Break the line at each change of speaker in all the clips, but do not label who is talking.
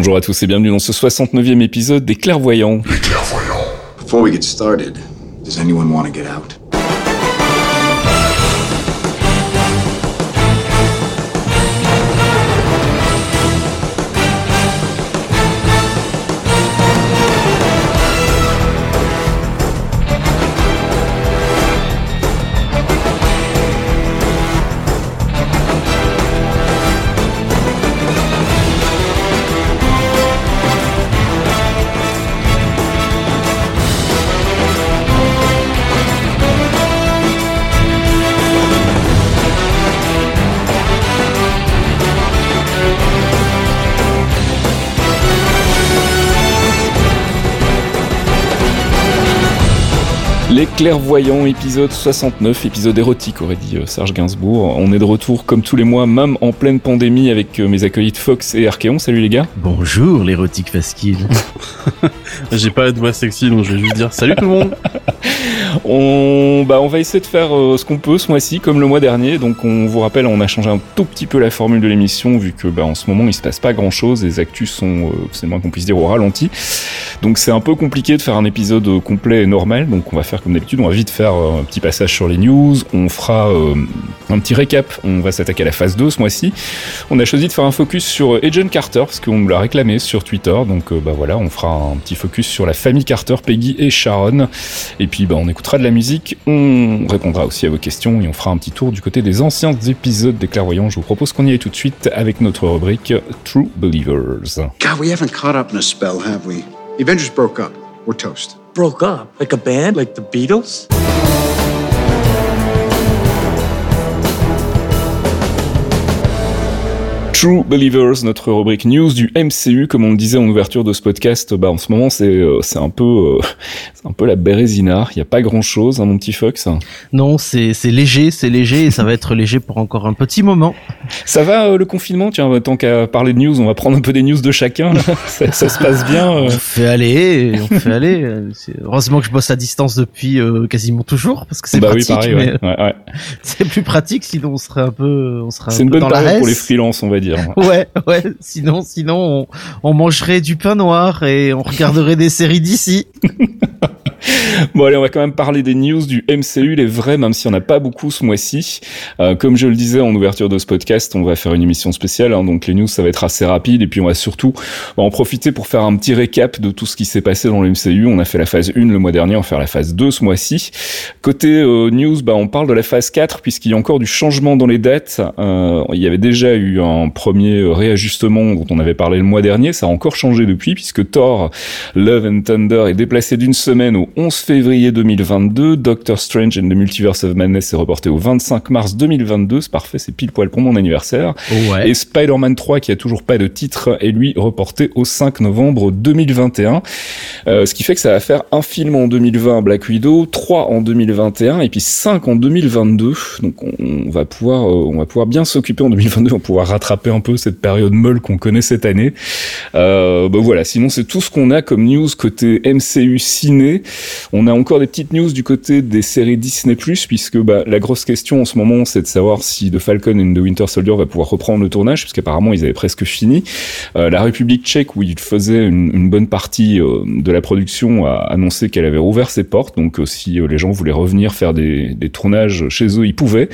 Bonjour à tous et bienvenue dans ce 69e épisode des Clairvoyants.
Les clairvoyants.
Before we get started, does anyone want to get out?
Les Clairvoyants, épisode 69, épisode érotique, aurait dit euh, Serge Gainsbourg. On est de retour comme tous les mois, même en pleine pandémie, avec euh, mes acolytes Fox et Archeon. Salut les gars.
Bonjour l'érotique fasquille.
J'ai pas de voix sexy donc je vais juste dire salut tout le monde.
On, bah, on va essayer de faire euh, ce qu'on peut ce mois-ci, comme le mois dernier. Donc, on vous rappelle, on a changé un tout petit peu la formule de l'émission, vu que bah, en ce moment il se passe pas grand-chose. Les actus sont, euh, c'est le moins qu'on puisse dire, au ralenti. Donc, c'est un peu compliqué de faire un épisode euh, complet et normal. Donc, on va faire comme d'habitude. On va vite faire un petit passage sur les news. On fera un petit récap. On va s'attaquer à la phase 2 ce mois-ci. On a choisi de faire un focus sur Agent Carter parce qu'on nous l'a réclamé sur Twitter. Donc, bah voilà, on fera un petit focus sur la famille Carter, Peggy et Sharon. Et puis, bah, on écoutera de la musique. On répondra aussi à vos questions et on fera un petit tour du côté des anciens épisodes des Clairvoyants. Je vous propose qu'on y aille tout de suite avec notre rubrique True Believers.
God, we haven't caught up in a spell, have we? The Avengers broke up. We're toast.
broke up? Like a band? Like the beatles?
True Believers, notre rubrique news du MCU, comme on le disait en ouverture de ce podcast, bah en ce moment c'est euh, c'est un peu euh, c'est un peu la bérésina. Il y a pas grand chose, hein, mon petit Fox.
Non, c'est c'est léger, c'est léger et ça va être léger pour encore un petit moment.
Ça va euh, le confinement? Tiens, tant qu'à parler de news, on va prendre un peu des news de chacun. là. ça, ça se passe bien.
On fait aller, on fait aller. Heureusement que je bosse à distance depuis quasiment toujours parce que c'est
Bah oui,
pratique.
pareil.
mais
Ouais. Ouais, ouais.
C'est plus pratique, sinon on serait un peu, on serait un
C'est une bonne période pour les freelances, on va dire.
Ouais, ouais. Sinon, sinon, on, on mangerait du pain noir et on regarderait des séries d'ici.
Bon allez, on va quand même parler des news du MCU, les vrais, même s'il n'y en a pas beaucoup ce mois-ci. Euh, comme je le disais en ouverture de ce podcast, on va faire une émission spéciale, hein, donc les news ça va être assez rapide, et puis on va surtout bah, en profiter pour faire un petit récap de tout ce qui s'est passé dans le MCU. On a fait la phase 1 le mois dernier, on va faire la phase 2 ce mois-ci. Côté euh, news, bah, on parle de la phase 4, puisqu'il y a encore du changement dans les dates. Euh, il y avait déjà eu un premier réajustement dont on avait parlé le mois dernier, ça a encore changé depuis, puisque Thor Love and Thunder est déplacé d'une semaine au 11 février 2022. Doctor Strange and the Multiverse of Madness est reporté au 25 mars 2022. C'est parfait, c'est pile poil pour mon anniversaire.
Ouais.
Et Spider-Man 3, qui a toujours pas de titre, est lui reporté au 5 novembre 2021. Euh, ce qui fait que ça va faire un film en 2020, Black Widow, 3 en 2021, et puis 5 en 2022. Donc on, on va pouvoir, euh, on va pouvoir bien s'occuper en 2022, on va pouvoir rattraper un peu cette période molle qu'on connaît cette année. Euh, bah voilà, sinon c'est tout ce qu'on a comme news côté MCU ciné. On a encore des petites news du côté des séries Disney+, puisque bah, la grosse question en ce moment, c'est de savoir si The Falcon and the Winter Soldier va pouvoir reprendre le tournage, puisqu'apparemment ils avaient presque fini. Euh, la République tchèque, où ils faisaient une, bonne partie euh, de la production, a annoncé qu'elle avait rouvert ses portes, donc euh, si euh, les gens voulaient revenir faire des, des tournages chez eux, ils pouvaient.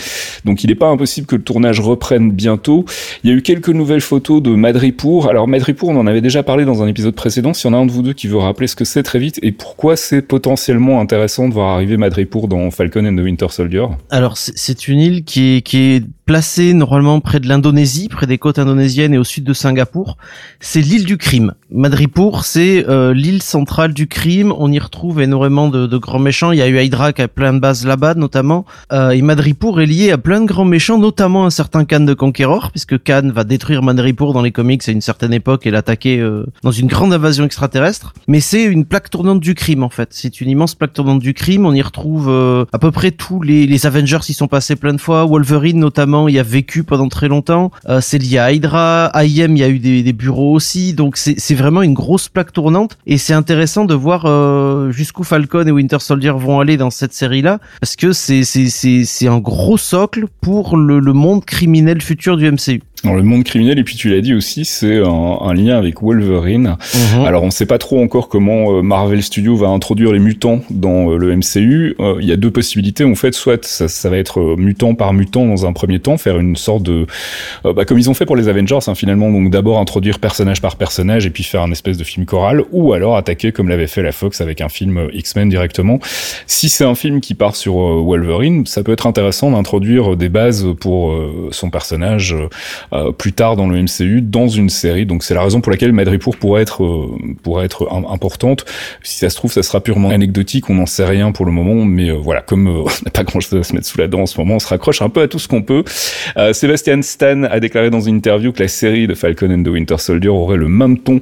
Donc il n'est pas impossible que le tournage reprenne bientôt. Il y a eu quelques nouvelles photos de Madripour. Alors Madripour, on en avait déjà parlé dans un épisode précédent. S'il y en a un de vous deux qui veut rappeler ce que c'est très vite et pourquoi c'est potentiellement intéressant de voir arriver Madripour dans Falcon and the Winter Soldier.
Alors c'est- une île qui qui est placé normalement près de l'Indonésie, près des côtes indonésiennes et au sud de Singapour. C'est l'île du crime. Madripour, c'est euh, l'île centrale du crime. On y retrouve énormément de, de, grands méchants. Il y a eu Hydra qui a plein de bases là-bas, notamment. Euh, et Madripour est lié à plein de grands méchants, notamment un certain Khan de Conqueror, puisque Khan va détruire Madripour dans les comics à une certaine époque et l'attaquer euh, dans une grande invasion extraterrestre. Mais c'est une plaque tournante du crime, en fait. C'est une immense plaque tournante du crime. On y retrouve euh, à peu près tous les, les Avengers y sont passés plein de fois. Wolverine, notamment, y a vécu pendant très longtemps. Euh, c'est lié à Hydra. IM, il y a eu des, des bureaux aussi. Donc c'est vraiment une grosse plaque tournante. Et c'est intéressant de voir euh, jusqu'où Falcon et Winter Soldier vont aller dans cette série-là. Parce que c'est un gros socle pour le, le monde criminel futur du MCU
dans le monde criminel et puis tu l'as dit aussi c'est un, un, lien avec Wolverine.
Mhm.
Alors on sait pas trop encore comment euh, Marvel Studios va introduire les mutants dans euh, le MCU. Euh, Il y a deux possibilités en fait, soit ça, ça, va être mutant par mutant dans un premier temps, faire une sorte de bah, comme ils ont fait pour les Avengers hein, finalement, donc d'abord introduire personnage par personnage et puis faire un espèce de film choral, ou alors attaquer comme l'avait fait la Fox avec un film X-Men directement. Si c'est un film qui part sur Wolverine, ça peut être intéressant d'introduire des bases pour son personnage euh, plus tard dans le MCU dans une série. Donc c'est la raison pour laquelle Madripour pourrait être euh, pourrait être importante. Si ça se trouve, ça sera purement anecdotique. On n'en sait rien pour le moment, mais euh, voilà, comme on n'a pas grand-chose à se mettre sous la dent en ce moment, on se raccroche un peu à tout ce qu'on peut. Sébastien Stan a déclaré dans une interview que la série de Falcon and the Winter Soldier aurait le même ton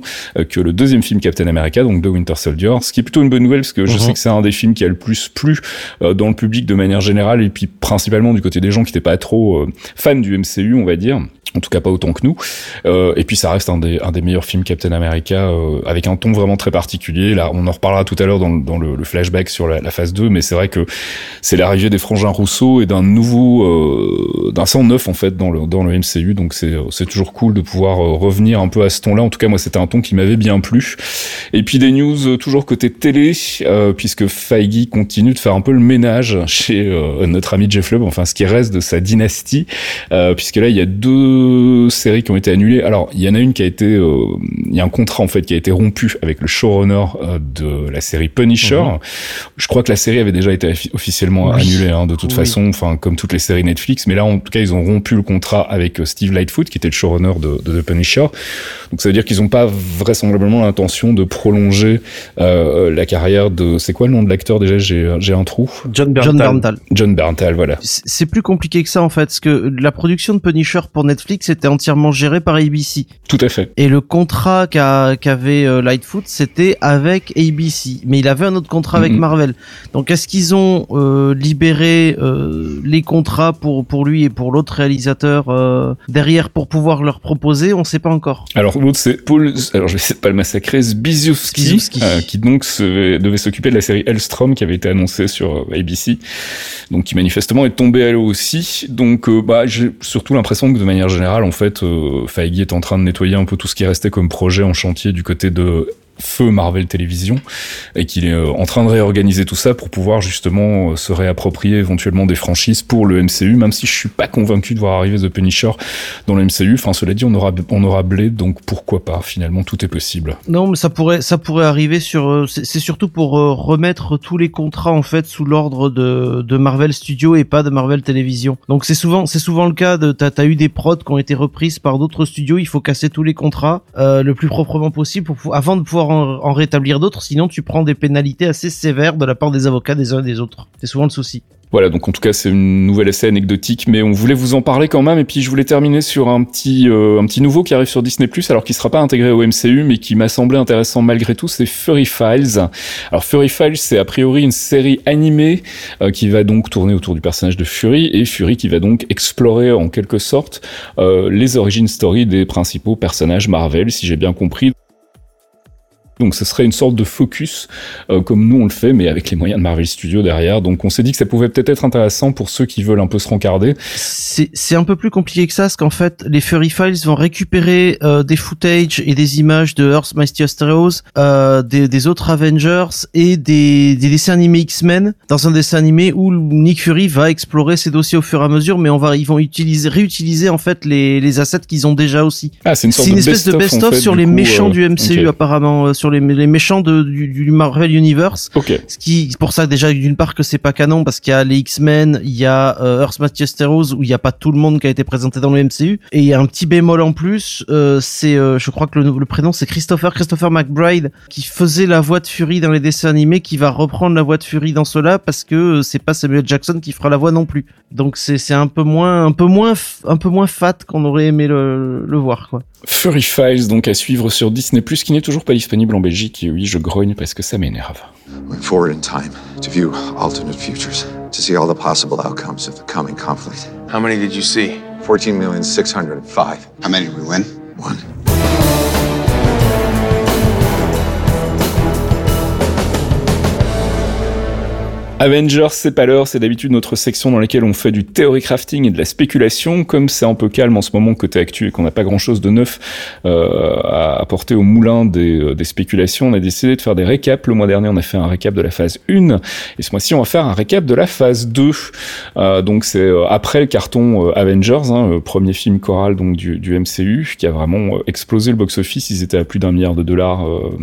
que le deuxième film Captain America, donc The Winter Soldier, ce qui est plutôt une bonne nouvelle parce que je
Mhm.
sais que c'est un des films qui a le plus plu dans le public de manière générale et puis principalement du côté des gens qui n'étaient pas trop fans du MCU, on va dire en tout cas pas autant que nous. Euh, et puis ça reste un des, un des meilleurs films Captain America euh, avec un ton vraiment très particulier. Là, on en reparlera tout à l'heure dans, dans le, le, flashback sur la, la, phase 2, mais c'est vrai que c'est l'arrivée des frangins Rousseau et d'un nouveau, euh, d'un sang neuf en fait dans le, dans le MCU. Donc c'est, c'est toujours cool de pouvoir euh, revenir un peu à ce ton-là. En tout cas, moi, c'était un ton qui m'avait bien plu. Et puis des news euh, toujours côté télé, euh, puisque Feige continue de faire un peu le ménage chez notre ami Jeff Lubb, enfin ce qui reste de sa dynastie, puisque là il y a deux séries qui ont été annulées. Alors, il y en a une qui a été, euh, il y a un contrat en fait qui a été rompu avec le showrunner euh, de la série Punisher.
Mhm.
Je crois que la série avait déjà été officiellement
Oui.
annulée hein, de toute
Oui.
façon, enfin comme toutes les séries Netflix. Mais là, en tout cas, ils ont rompu le contrat avec euh, Steve Lightfoot, qui était le showrunner de, de The Punisher. Donc ça veut dire qu'ils n'ont pas vraisemblablement l'intention de prolonger euh, la carrière de. C'est quoi le nom de l'acteur déjà? J'ai un trou.
John Berntal.
John Berntal,
voilà.
C'est plus compliqué que ça en fait, parce que la production de Punisher pour Netflix était entièrement gérée par ABC.
Tout à fait.
Et le contrat qu'a- qu'avait euh, Lightfoot, c'était avec ABC. Mais il avait un autre contrat avec
Mhm.
Marvel. Donc est-ce qu'ils ont euh, libéré euh, les contrats pour, pour lui et pour l'autre réalisateur derrière pour pouvoir leur proposer? On sait pas encore.
Alors l'autre c'est Paul, alors je vais essayer de pas le massacrer, Zbiziowski, qui donc se- devait s'occuper de la série Hellstrom qui avait été annoncée sur ABC, donc qui manifestement est tombé à l'eau aussi. Donc bah j'ai surtout l'impression que de manière générale en fait euh, Feige est en train de nettoyer un peu tout ce qui restait comme projet en chantier du côté de feu Marvel Télévision et qu'il est euh, en train de réorganiser tout ça pour pouvoir justement euh, se réapproprier éventuellement des franchises pour le MCU même si je suis pas convaincu de voir arriver The Punisher dans le MCU enfin cela dit on aura on aura Blade donc pourquoi pas finalement tout est possible
Non, mais ça pourrait, ça pourrait arriver sur. euh, C'est surtout pour remettre tous les contrats en fait sous l'ordre de, Marvel Studios et pas de Marvel Télévision. Donc c'est souvent, c'est souvent le cas de. T'as as eu des prods qui ont été reprises par d'autres studios. Il faut casser tous les contrats le plus proprement possible pour, pou- avant de pouvoir en, rétablir d'autres. Sinon, tu prends des pénalités assez sévères de la part des avocats des uns et des autres. C'est souvent le souci.
Voilà, donc en tout cas c'est une nouvelle essai anecdotique, mais on voulait vous en parler quand même. Et puis je voulais terminer sur un petit euh, un petit nouveau qui arrive sur Disney+, alors qui sera pas intégré au MCU, mais qui m'a semblé intéressant malgré tout, c'est Furry Files. Alors Furry Files, c'est a priori une série animée euh, qui va donc tourner autour du personnage de Fury et Fury qui va donc explorer en quelque sorte euh, les origines story des principaux personnages Marvel, si j'ai bien compris. Donc ce serait une sorte de focus euh, comme nous on le fait, mais avec les moyens de Marvel Studios derrière. Donc on s'est dit que ça pouvait peut-être être intéressant pour ceux qui veulent un peu se rencarder.
C'est un peu plus compliqué que ça, parce qu'en fait, les Furry Files vont récupérer euh, des footage et des images de Earth Mightiest Heroes, euh, des, des autres Avengers et des, des dessins animés X-Men dans un dessin animé où Nick Fury va explorer ces dossiers au fur et à mesure, mais on va ils vont utiliser réutiliser en fait les, les assets qu'ils ont déjà aussi.
Ah, c'est une sorte
C'est une
de
espèce de
best-of, en
best-of
fait,
sur les
coup,
méchants du MCU apparemment sur sur les, les méchants de, du, du Marvel Universe.
Ok.
Ce qui, c'est pour ça déjà d'une part que c'est pas canon parce qu'il y a les X-Men, il y a euh, Earth Heroes où il y a pas tout le monde qui a été présenté dans le MCU et il y a un petit bémol en plus, euh, c'est, euh, je crois que le, le prénom c'est Christopher Christopher McBride qui faisait la voix de Fury dans les dessins animés, qui va reprendre la voix de Fury dans cela parce que euh, c'est pas Samuel Jackson qui fera la voix non plus. Donc c'est c'est un peu moins un peu moins un peu moins fat qu'on aurait aimé le, le voir quoi.
Fury Files, donc à suivre sur Disney+, qui n'est toujours pas disponible en Belgique. Et oui, je grogne parce que ça m'énerve.
Went forward in time to view alternate futures, to see all the possible outcomes of the coming conflict.
How many did you see?
14,605.
How many did we win?
One.
Avengers, c'est pas l'heure, c'est d'habitude notre section dans laquelle on fait du theory crafting et de la spéculation. Comme c'est un peu calme en ce moment côté actu et qu'on n'a pas grand chose de neuf euh, à apporter au moulin des, euh, des spéculations, on a décidé de faire des récaps. Le mois dernier, on a fait un récap de la phase 1 et ce mois-ci, on va faire un récap de la phase 2. Euh, donc c'est euh, après le carton euh, Avengers, hein, le premier film choral donc du, du MCU qui a vraiment explosé le box-office. Ils étaient à plus d'un milliard de dollars euh,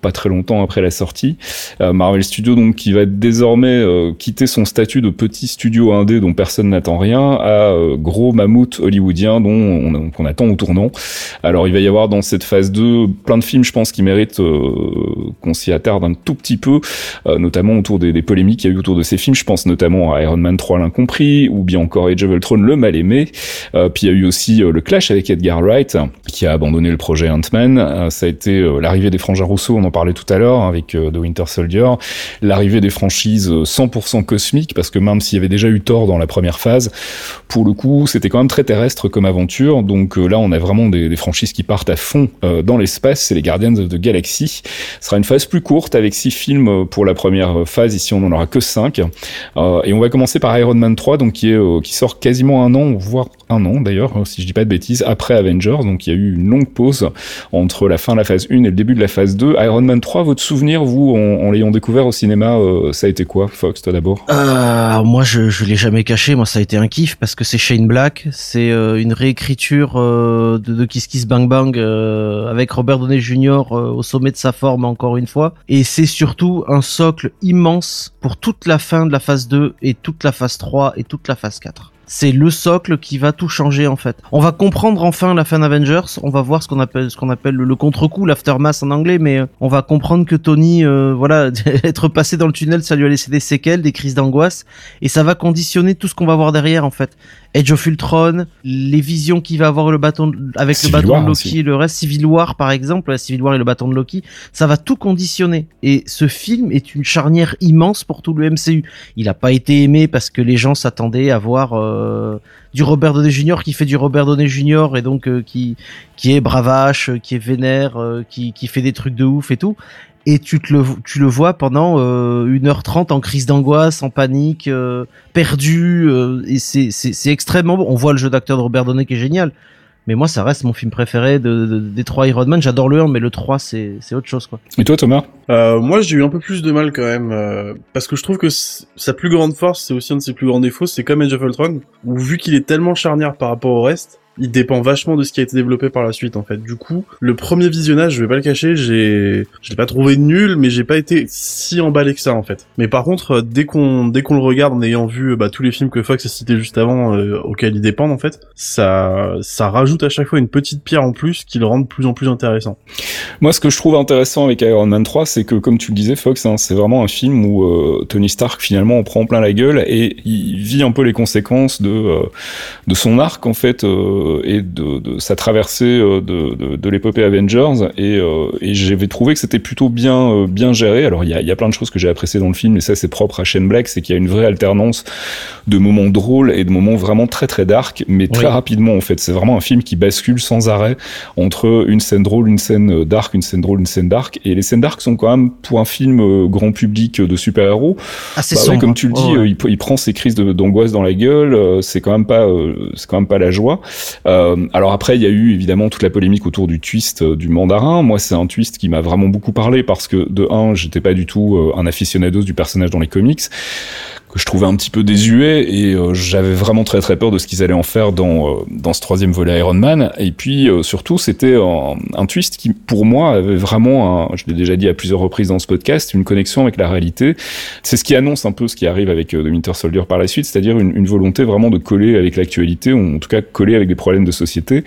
pas très longtemps après la sortie. Marvel Studios donc qui va désormais euh, quitter son statut de petit studio indé dont personne n'attend rien à euh, gros mammouth hollywoodien dont on, attend au tournant. Alors il va y avoir dans cette phase 2 plein de films je pense qui méritent euh, qu'on s'y attarde un tout petit peu, notamment autour des, polémiques qu'il y a eu autour de ces films. Je pense notamment à Iron Man 3 l'incompris ou bien encore Age of Ultron le mal aimé. Puis il y a eu aussi le clash avec Edgar Wright qui a abandonné le projet Ant-Man. Ça a été l'arrivée des frangins Rousseau, on en parlait tout à l'heure avec The Winter Soldier, l'arrivée des franchises 100% cosmiques parce que même s'il y avait déjà eu Thor dans la première phase, pour le coup c'était quand même très terrestre comme aventure. Donc euh, là on a vraiment des, franchises qui partent à fond euh, dans l'espace. C'est les Guardians of the Galaxy. Ce sera une phase plus courte avec six films euh, pour la première phase. Ici on en aura que cinq. Euh, et on va commencer par Iron Man 3, donc qui qui sort quasiment un an, voire un an d'ailleurs, euh, si je dis pas de bêtises, après Avengers. Donc il y a eu une longue pause entre la fin de la phase 1 et le début de la phase 2. Iron Man 3, votre souvenir, vous, en, l'ayant découvert au cinéma, euh, ça a été quoi, Fox, toi d'abord?
Euh, moi, je, l'ai jamais caché. Moi, ça a été un kiff parce que c'est Shane Black. C'est euh, une réécriture euh, de, Kiss Kiss Bang Bang avec Robert Downey Jr. au sommet de sa forme encore une fois. Et c'est surtout un socle immense pour toute la fin de la phase 2 et toute la phase 3 et toute la phase 4. C'est le socle qui va tout changer en fait. On va comprendre enfin la fin d'Avengers. On va voir ce qu'on appelle ce qu'on appelle le, le contre-coup, l'aftermath en anglais, mais euh, on va comprendre que Tony, euh, voilà, être passé dans le tunnel, ça lui a laissé des séquelles, des crises d'angoisse, et ça va conditionner tout ce qu'on va voir derrière en fait. Edge of Ultron, les visions qu'il va avoir le bâton avec
Civil
le bâton
War
de Loki
aussi.
et le reste, Civil War par exemple, Civil War et le bâton de Loki, ça va tout conditionner. Et ce film est une charnière immense pour tout le MCU. Il a pas été aimé parce que les gens s'attendaient à voir euh, du Robert Downey Jr. qui fait du Robert Downey Jr. et donc euh, qui qui est bravache, euh, qui est vénère, euh, qui qui fait des trucs de ouf et tout. Et tu le tu le vois pendant euh, 1h30 en crise d'angoisse, en panique, euh, perdu euh, et c'est c'est extrêmement bon. On voit le jeu d'acteur de Robert Downey qui est génial. Mais moi, ça reste mon film préféré de, de- des trois Iron Man. J'adore le 1, mais le 3, c'est c'est autre chose, quoi.
Et toi, Thomas?
Euh, moi, j'ai eu un peu plus de mal quand même, euh, parce que je trouve que sa plus grande force, c'est aussi un de ses plus grands défauts, c'est comme Age of Ultron, où vu qu'il est tellement charnière par rapport au reste, il dépend vachement de ce qui a été développé par la suite, en fait. Du coup, le premier visionnage, je vais pas le cacher, j'ai, je l'ai pas trouvé nul, mais j'ai pas été si emballé que ça, en fait. Mais par contre, euh, dès qu'on, dès qu'on le regarde en ayant vu, euh, bah, tous les films que Fox a cités juste avant, euh, auxquels ils dépendent, en fait, ça, ça rajoute à chaque fois une petite pierre en plus qui le rend de plus en plus intéressant.
Moi, ce que je trouve intéressant avec Iron Man 3, c'est que, comme tu le disais, Fox, hein, c'est vraiment un film où euh, Tony Stark finalement en prend plein la gueule et il vit un peu les conséquences de euh, de son arc en fait euh, et de, de sa traversée euh, de, de, de l'épopée Avengers. Et, euh, et j'avais trouvé que c'était plutôt bien euh, bien géré. Alors il y a, il y a plein de choses que j'ai appréciées dans le film, et ça c'est propre à Shane Black, c'est qu'il y a une vraie alternance de moments drôles et de moments vraiment très très dark, mais très rapidement en fait. C'est vraiment un film qui bascule sans arrêt entre une scène drôle, une scène euh, dark, une scène drôle, une scène dark. Et les scènes dark sont quand même pour un film euh, grand public euh, de super-héros.
Assez
Bah ouais, comme tu le dis,
ouais.
euh, il, il prend ses crises d'angoisse dans la gueule. euh, c'est quand même pas, euh, c'est quand même pas la joie. Euh, alors après, il y a eu évidemment toute la polémique autour du twist euh, du mandarin. Moi, c'est un twist qui m'a vraiment beaucoup parlé parce que de un, j'étais pas du tout euh, un aficionados du personnage dans les comics que je trouvais un petit peu désuet et euh, j'avais vraiment très très peur de ce qu'ils allaient en faire dans, euh, dans ce troisième volet Iron Man. Et puis euh, surtout, c'était un, un, twist qui, pour moi, avait vraiment, un, je l'ai déjà dit à plusieurs reprises dans ce podcast, une connexion avec la réalité. C'est ce qui annonce un peu ce qui arrive avec The Winter Soldier par la suite, c'est-à-dire une, une, volonté vraiment de coller avec l'actualité, ou en tout cas coller avec des problèmes de société.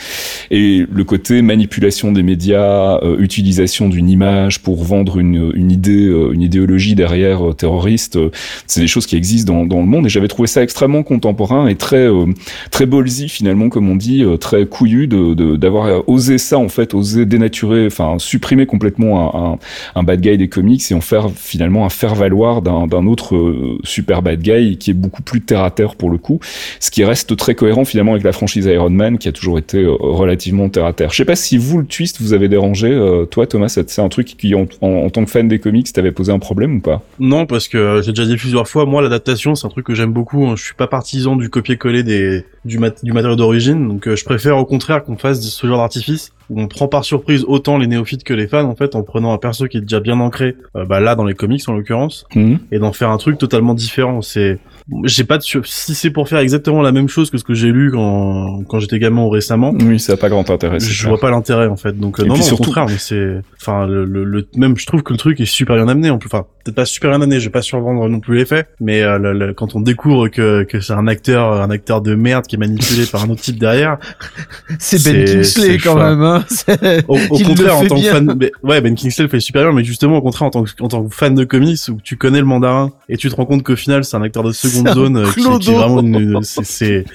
Et le côté manipulation des médias, utilisation d'une image pour vendre une, une idée, une idéologie derrière terroriste, c'est des choses qui existent dans, le monde. Et j'avais trouvé ça extrêmement contemporain et très euh, très ballsy finalement comme on dit euh, très couillu de d'avoir osé ça en fait osé dénaturer enfin supprimer complètement un, un, bad guy des comics et en faire finalement un faire valoir d'un autre euh, super bad guy qui est beaucoup plus terre à terre pour le coup. Ce qui reste très cohérent finalement avec la franchise Iron Man qui a toujours été relativement terre à terre. Je sais pas si vous le twist vous avez dérangé toi Thomas c'est un truc qui en, en, tant que fan des comics t'avait posé un problème ou pas?
Non parce que j'ai déjà dit plusieurs fois moi c'est un truc que j'aime beaucoup. Hein. Je suis pas partisan du copier-coller des du, du matériau d'origine, donc euh, je préfère au contraire qu'on fasse ce genre d'artifice où on prend par surprise autant les néophytes que les fans en fait en prenant un perso qui est déjà bien ancré, euh, bah là dans les comics en l'occurrence,
mhm.
et d'en faire un truc totalement différent. C'est j'ai pas de si c'est pour faire exactement la même chose que ce que j'ai lu quand quand j'étais gamin récemment.
Oui, ça a pas grand intérêt.
Je vois pas l'intérêt en fait. Donc euh, non, non surtout... au contraire, mais c'est enfin le, le, même je trouve que le truc est super bien amené en plus. Enfin peut-être pas super bien amené, je vais pas survendre non plus l'effet, mais euh, le, quand on découvre que que c'est un acteur un acteur de merde qui est manipulé par un autre type derrière,
c'est Ben Kingsley quand même. Hein
au, au contraire en tant que fan, mais, ouais Ben Kingsley le fait super bien, mais justement au contraire en tant que en tant que fan de comics où tu connais le mandarin et tu te rends compte qu'au final c'est un acteur de seconde zone euh, qui, qui, est vraiment une, c'est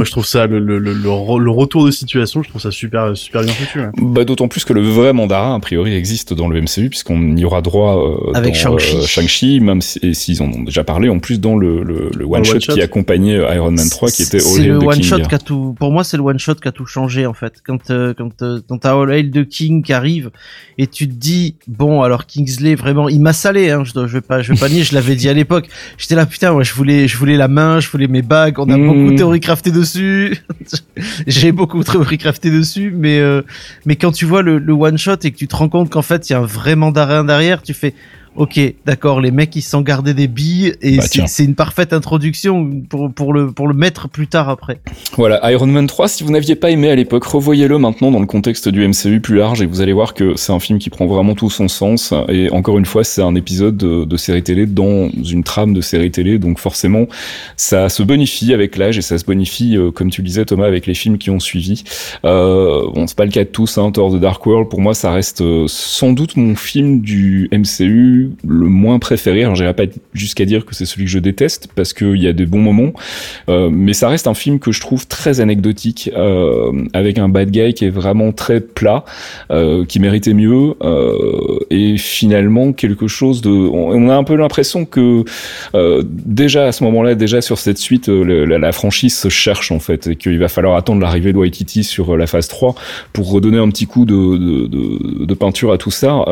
moi je trouve ça le, le, le, le, retour de situation je trouve ça super super bien foutu hein.
bah d'autant plus que le vrai mandarin a priori existe dans le MCU puisqu'on y aura droit euh,
avec Shang-Chi.
euh, Shang même s'ils si, en ont déjà parlé en plus dans le, le, le one, shot, qui accompagnait Iron Man 3 qui était All
Hail
the
one
King.
shot qui a tout pour moi c'est le one shot qui a tout changé en fait. Quand euh, quand euh, quand t'as All Hail the King qui arrive et tu te dis bon alors Kingsley vraiment il m'a salé hein je, je vais pas je vais pas nier je l'avais dit à l'époque. J'étais là putain moi je voulais je voulais la main je voulais mes bagues on a
Mm.
beaucoup théorie crafté dessus j'ai beaucoup théorie crafté dessus mais euh, mais quand tu vois le, one shot et que tu te rends compte qu'en fait il y a un vrai derrière tu fais ok, d'accord, les mecs ils s'en gardaient des billes et
Bah,
c'est- une parfaite introduction pour, pour, le, pour le mettre plus tard après.
Voilà, Iron Man 3, si vous n'aviez pas aimé à l'époque, revoyez-le maintenant dans le contexte du MCU plus large et vous allez voir que c'est un film qui prend vraiment tout son sens. Et encore une fois, c'est un épisode de, de série télé dans une trame de série télé, donc forcément, ça se bonifie avec l'âge et ça se bonifie, euh, comme tu le disais Thomas, avec les films qui ont suivi. Euh, bon, c'est pas le cas de tous, hein, Thor The Dark World, pour moi, ça reste euh, sans doute mon film du MCU le moins préféré. Alors, j'irai pas jusqu'à dire que c'est celui que je déteste parce qu'il y a des bons moments, euh, mais ça reste un film que je trouve très anecdotique, euh, avec un bad guy qui est vraiment très plat, euh, qui méritait mieux, et finalement quelque chose de... On, a un peu l'impression que déjà à ce moment-là, déjà sur cette suite, la, franchise se cherche en fait, et qu'il va falloir attendre l'arrivée de Waititi sur la phase 3 pour redonner un petit coup de, de, peinture à tout ça.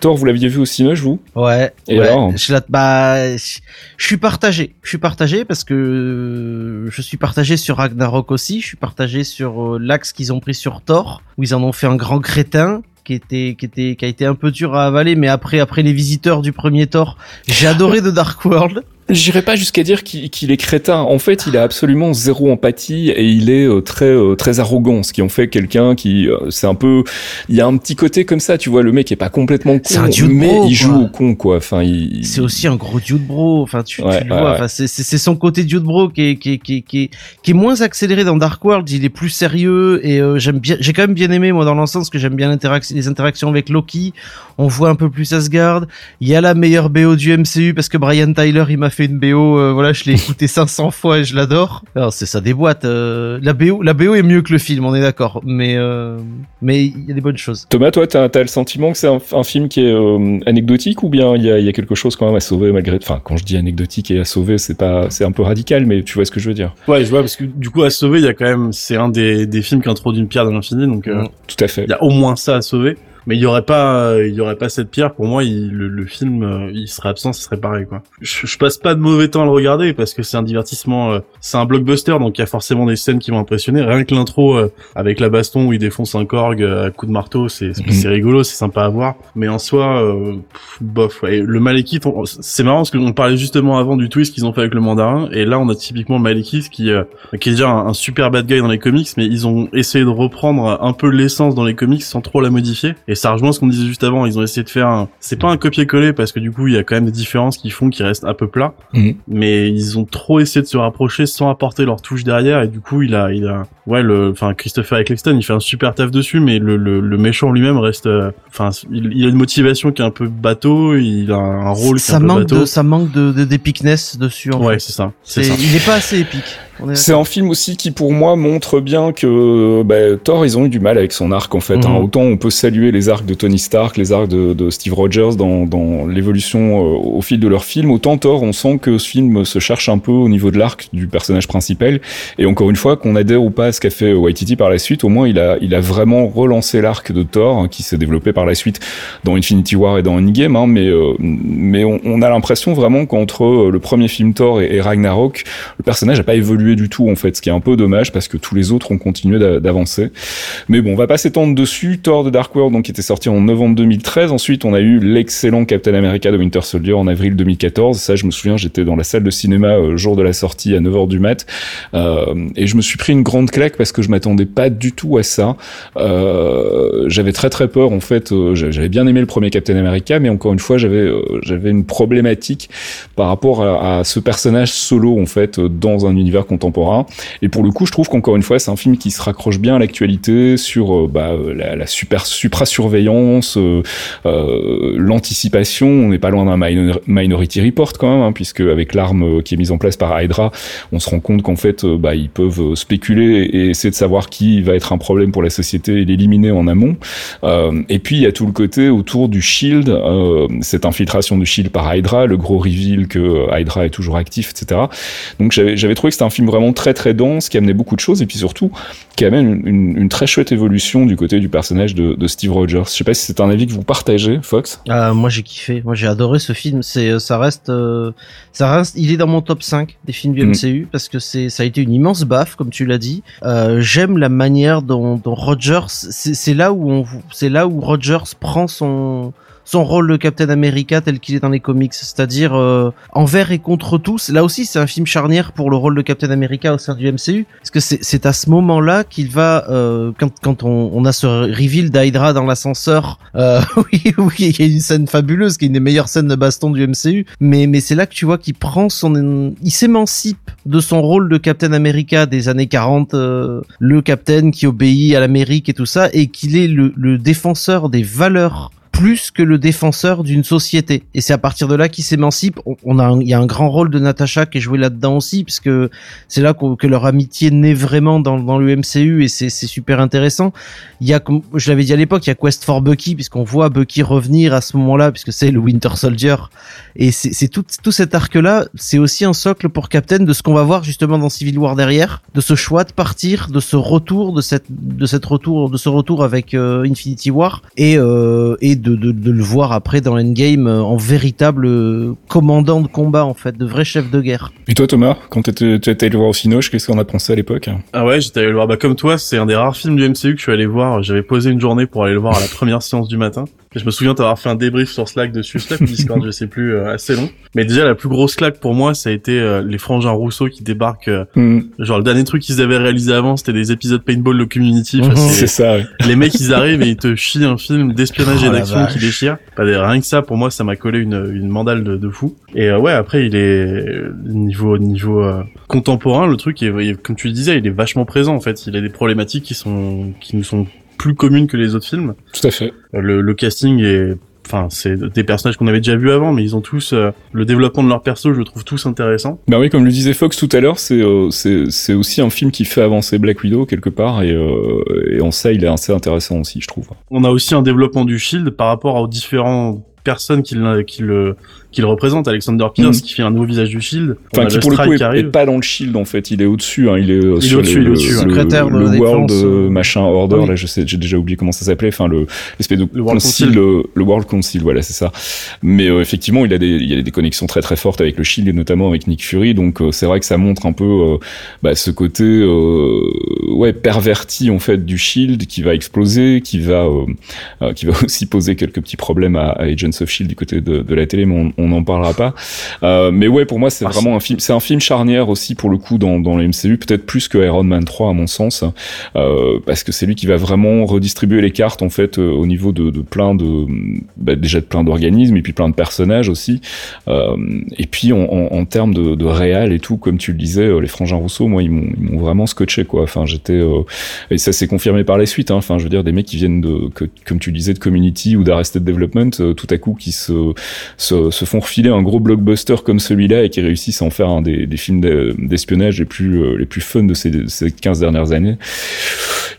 Thor, vous l'aviez vu au cinéma,
Ouais.
Et
ouais.
alors
je, la- bah, je je suis partagé. Je suis partagé parce que euh, je suis partagé sur Ragnarok aussi. Je suis partagé sur euh, l'axe qu'ils ont pris sur Thor, où ils en ont fait un grand crétin qui était qui était qui a été un peu dur à avaler mais après après les visiteurs du premier Thor j'ai adoré The Dark World
J'irai pas jusqu'à dire qu'il est crétin. En fait, il a absolument zéro empathie et il est euh, très euh, très arrogant, ce qui en fait quelqu'un qui euh, c'est un peu il y a un petit côté comme ça, tu vois, le mec est pas complètement con,
C'est un dude
mais
bro,
il joue
quoi.
au con quoi. Enfin, il
c'est aussi un gros dude bro enfin tu, tu
Ouais,
le
ouais,
vois
ouais.
enfin c'est son côté dude bro qui est qui est qui est, qui est, qui est moins accéléré dans Dark World il est plus sérieux et euh, j'aime bien j'ai quand même bien aimé moi dans l'ensemble parce que j'aime bien les interactions avec Loki on voit un peu plus Asgard il y a la meilleure BO du MCU parce que Brian Tyler il m'a fait une BO euh, voilà je l'ai écouté 500 fois et je l'adore alors c'est ça déboîte euh, la BO la BO est mieux que le film on est d'accord mais euh, mais il y a des bonnes choses
Thomas, toi, t'as as le sentiment que c'est un, un film qui est euh, anecdotique ou bien il y a, il y a quelque chose quand même à sauver malgré. Enfin, quand je dis anecdotique et à sauver, c'est pas, c'est un peu radical, mais tu vois ce que je veux dire.
Ouais, je vois, parce que du coup, à sauver, il y a quand même, c'est un des, des films qui introduit une pierre de l'infini, donc euh,
Tout à fait.
il y a au moins ça à sauver. Mais il y aurait pas, il y aurait pas cette pierre. Pour moi, il, le, le film, euh, il serait absent, ce serait pareil, quoi. Je, je passe pas de mauvais temps à le regarder parce que c'est un divertissement, euh, c'est un blockbuster, donc il y a forcément des scènes qui vont impressionner. Rien que l'intro euh, avec la baston où il défonce un korg euh, à coup de marteau, c'est c'est c'est rigolo, c'est sympa à voir. Mais en soi, euh, pff, bof. ouais. Et le Malekith, c'est marrant parce qu'on parlait justement avant du twist qu'ils ont fait avec le mandarin, et là on a typiquement le Malekith qui, euh, qui est déjà un, un super bad guy dans les comics, mais ils ont essayé de reprendre un peu l'essence dans les comics sans trop la modifier. Et ça rejoint ce qu'on disait juste avant. Ils ont essayé de faire un, c'est pas un copier-coller parce que du coup il y a quand même des différences qui font qu'ils restent un peu plats.
Mhm.
Mais ils ont trop essayé de se rapprocher sans apporter leur touche derrière. Et du coup il a, il a, ouais le, enfin Christopher Eccleston il fait un super taf dessus, mais le, le, le méchant lui-même reste, euh, enfin il, il a une motivation qui est un peu bateau. Il a un rôle qui est
ça
un peu
manque
bateau.
de ça manque de de- d'épicness dessus. En
Ouais
fait.
c'est ça. C'est
C'est-
ça.
il est pas assez épique.
C'est un film aussi qui, pour moi, montre bien que bah, Thor, ils ont eu du mal avec son arc, en fait. hein.
Mhm.
Autant on peut saluer les arcs de Tony Stark, les arcs de, de Steve Rogers dans, dans l'évolution euh, au fil de leur film. Autant Thor, on sent que ce film se cherche un peu au niveau de l'arc du personnage principal. Et encore une fois, qu'on adhère ou pas à ce qu'a fait Waititi par la suite, au moins il a, il a vraiment relancé l'arc de Thor, hein, qui s'est développé par la suite dans Infinity War et dans Endgame. Hein, mais euh, mais on, on a l'impression vraiment qu'entre euh, le premier film Thor et, et Ragnarok, le personnage n'a pas évolué du tout en fait, ce qui est un peu dommage parce que tous les autres ont continué d'a- d'avancer. Mais bon, on va pas s'étendre dessus. Thor de Dark World donc qui était sorti en novembre 2013. Ensuite, on a eu l'excellent Captain America de Winter Soldier en avril 2014. Ça, je me souviens, j'étais dans la salle de cinéma euh, jour de la sortie à 9h du mat euh, et je me suis pris une grande claque parce que je m'attendais pas du tout à ça. Euh, j'avais très très peur en fait. euh, j'avais bien aimé le premier Captain America, mais encore une fois, j'avais euh, j'avais une problématique par rapport à, à ce personnage solo en fait euh, dans un univers contemporain. Et pour le coup, je trouve qu'encore une fois, c'est un film qui se raccroche bien à l'actualité sur euh, bah, euh, la, la super supra-surveillance, euh, l'anticipation. On n'est pas loin d'un minor- Minority Report quand même, hein, puisque avec l'arme qui est mise en place par Hydra, on se rend compte qu'en fait, bah, ils peuvent spéculer et essayer de savoir qui va être un problème pour la société et l'éliminer en amont. Et puis il y a tout le côté autour du Shield, cette infiltration du Shield par Hydra, le gros reveal que Hydra est toujours actif, etc. Donc j'avais trouvé que c'était un film vraiment très très dense, qui amenait beaucoup de choses, et puis surtout qui amène une, une, une très chouette évolution du côté du personnage de, de Steve Rogers. Je sais pas si c'est un avis que vous partagez, Fox.
Ah, moi j'ai kiffé, moi j'ai adoré ce film. C'est, euh, ça reste, euh, ça reste, il est dans mon top 5 des films du
Mm.
MCU parce que c'est, ça a été une immense baffe comme tu l'as dit. Euh, j'aime la manière dont, dont Rogers, c'est, c'est là où on, c'est là où Rogers prend son son rôle de Captain America tel qu'il est dans les comics, c'est-à-dire euh, envers et contre tous. Là aussi, c'est un film charnière pour le rôle de Captain America au sein du MCU, parce que c'est à ce moment-là qu'il va, euh, quand, quand on, on a ce reveal d'Hydra dans l'ascenseur, euh, oui, oui, il y a une scène fabuleuse, qui est une des meilleures scènes de baston du MCU, mais, mais c'est là que tu vois qu'il prend son, il s'émancipe de son rôle de Captain America des années 40, euh, le Captain qui obéit à l'Amérique et tout ça, et qu'il est le, le défenseur des valeurs plus que le défenseur d'une société. Et c'est à partir de là qu'il s'émancipe. On, a, il y a un grand rôle de Natasha qui est joué là-dedans aussi, puisque c'est là que leur amitié naît vraiment dans, dans le MCU et c'est super intéressant. Il y a, comme je l'avais dit à l'époque, il y a Quest for Bucky, puisqu'on voit Bucky revenir à ce moment-là, puisque c'est le Winter Soldier. Et c'est tout, tout cet arc-là, c'est aussi un socle pour Captain de ce qu'on va voir justement dans Civil War derrière, de ce choix de partir, de ce retour, de cette, de cette retour, de ce retour avec euh, Infinity War et euh, et de, de, de le voir après dans Endgame euh, en véritable euh, commandant de combat en fait, de vrai chef de guerre.
Et toi, Thomas, quand t'étais- tu étais allé le voir au Cinoche, qu'est-ce qu'on a pensé à l'époque?
Ah ouais, j'étais allé le voir. Bah comme toi, c'est un des rares films du MCU que je suis allé voir. J'avais posé une journée pour aller le voir à la première séance du matin. Et je me souviens d'avoir fait un débrief sur Slack dessus, Slack Discord, je sais plus, euh, assez long. Mais déjà, la plus grosse claque pour moi, ça a été euh, les frangins Rousseau qui débarquent. euh,
Hmm,
genre le dernier truc qu'ils avaient réalisé avant, c'était des épisodes paintball de Community. Enfin,
Mhm.
c'est-
ça. ouais.
les mecs ils arrivent et ils te chient un film d'espionnage
Oh
et
la
qui déchire. Bah, rien que ça, pour moi, ça m'a collé une, une mandale de, de fou. Et euh, ouais, après, il est niveau niveau euh, contemporain, le truc, est, comme tu le disais, il est vachement présent en fait. Il a des problématiques qui sont qui nous sont plus communes que les autres films.
Tout à fait.
Euh, Le, le casting est Enfin, c'est des personnages qu'on avait déjà vus avant, mais ils ont tous euh, le développement de leur perso, je le trouve tous intéressant.
Bah oui, comme le disait Fox tout à l'heure, c'est euh, c'est c'est aussi un film qui fait avancer Black Widow quelque part et, euh, et en ça il est assez intéressant aussi, je trouve.
On a aussi un développement du Shield par rapport aux différentes personnes qui, le- qui le qu'il représente, Alexander Pierce, qui fait un nouveau visage du Shield.
Enfin, qui pour le coup est, pas dans le shield en fait, il est au-dessus, hein, il est euh,
Il est
sur
au-dessus,
le,
il est au-dessus,
le-.
Secrétaire
World
Défense,
euh,
euh,
machin Order,
oui.
là je sais, j'ai déjà oublié comment ça s'appelait, enfin le l'espèce de
Le World
concile,
Council.
euh, le World Council, voilà c'est ça. Mais euh, effectivement, il a des il y a des connexions très très fortes avec le shield et notamment avec Nick Fury, donc euh, c'est vrai que ça montre un peu euh, bah, ce côté euh, ouais perverti en fait du shield qui va exploser, qui va euh, euh, qui va aussi poser quelques petits problèmes à, à Agents of Shield du côté de, de la télé, mais on n'en parlera pas. Euh, mais ouais, pour moi, c'est
Ah,
vraiment un film. C'est un film charnière aussi pour le coup dans dans le MCU, peut-être plus que Iron Man 3 à mon sens, euh, parce que c'est lui qui va vraiment redistribuer les cartes en fait euh, au niveau de, de plein de bah, déjà de plein d'organismes et puis plein de personnages aussi. Et puis en, en, en termes de, de réal et tout, comme tu le disais, les frangins Rousseau, moi ils m'ont vraiment scotché quoi. Enfin j'étais et ça s'est confirmé par la suite. Hein. Enfin je veux dire des mecs qui viennent de que, comme tu le disais de Community ou d'Arrested Development, tout à coup qui se, se se font refiler un gros blockbuster comme celui-là et qui réussissent à en faire un des, des films d'e- d'espionnage les plus euh, les plus fun de ces, ces 15 dernières années.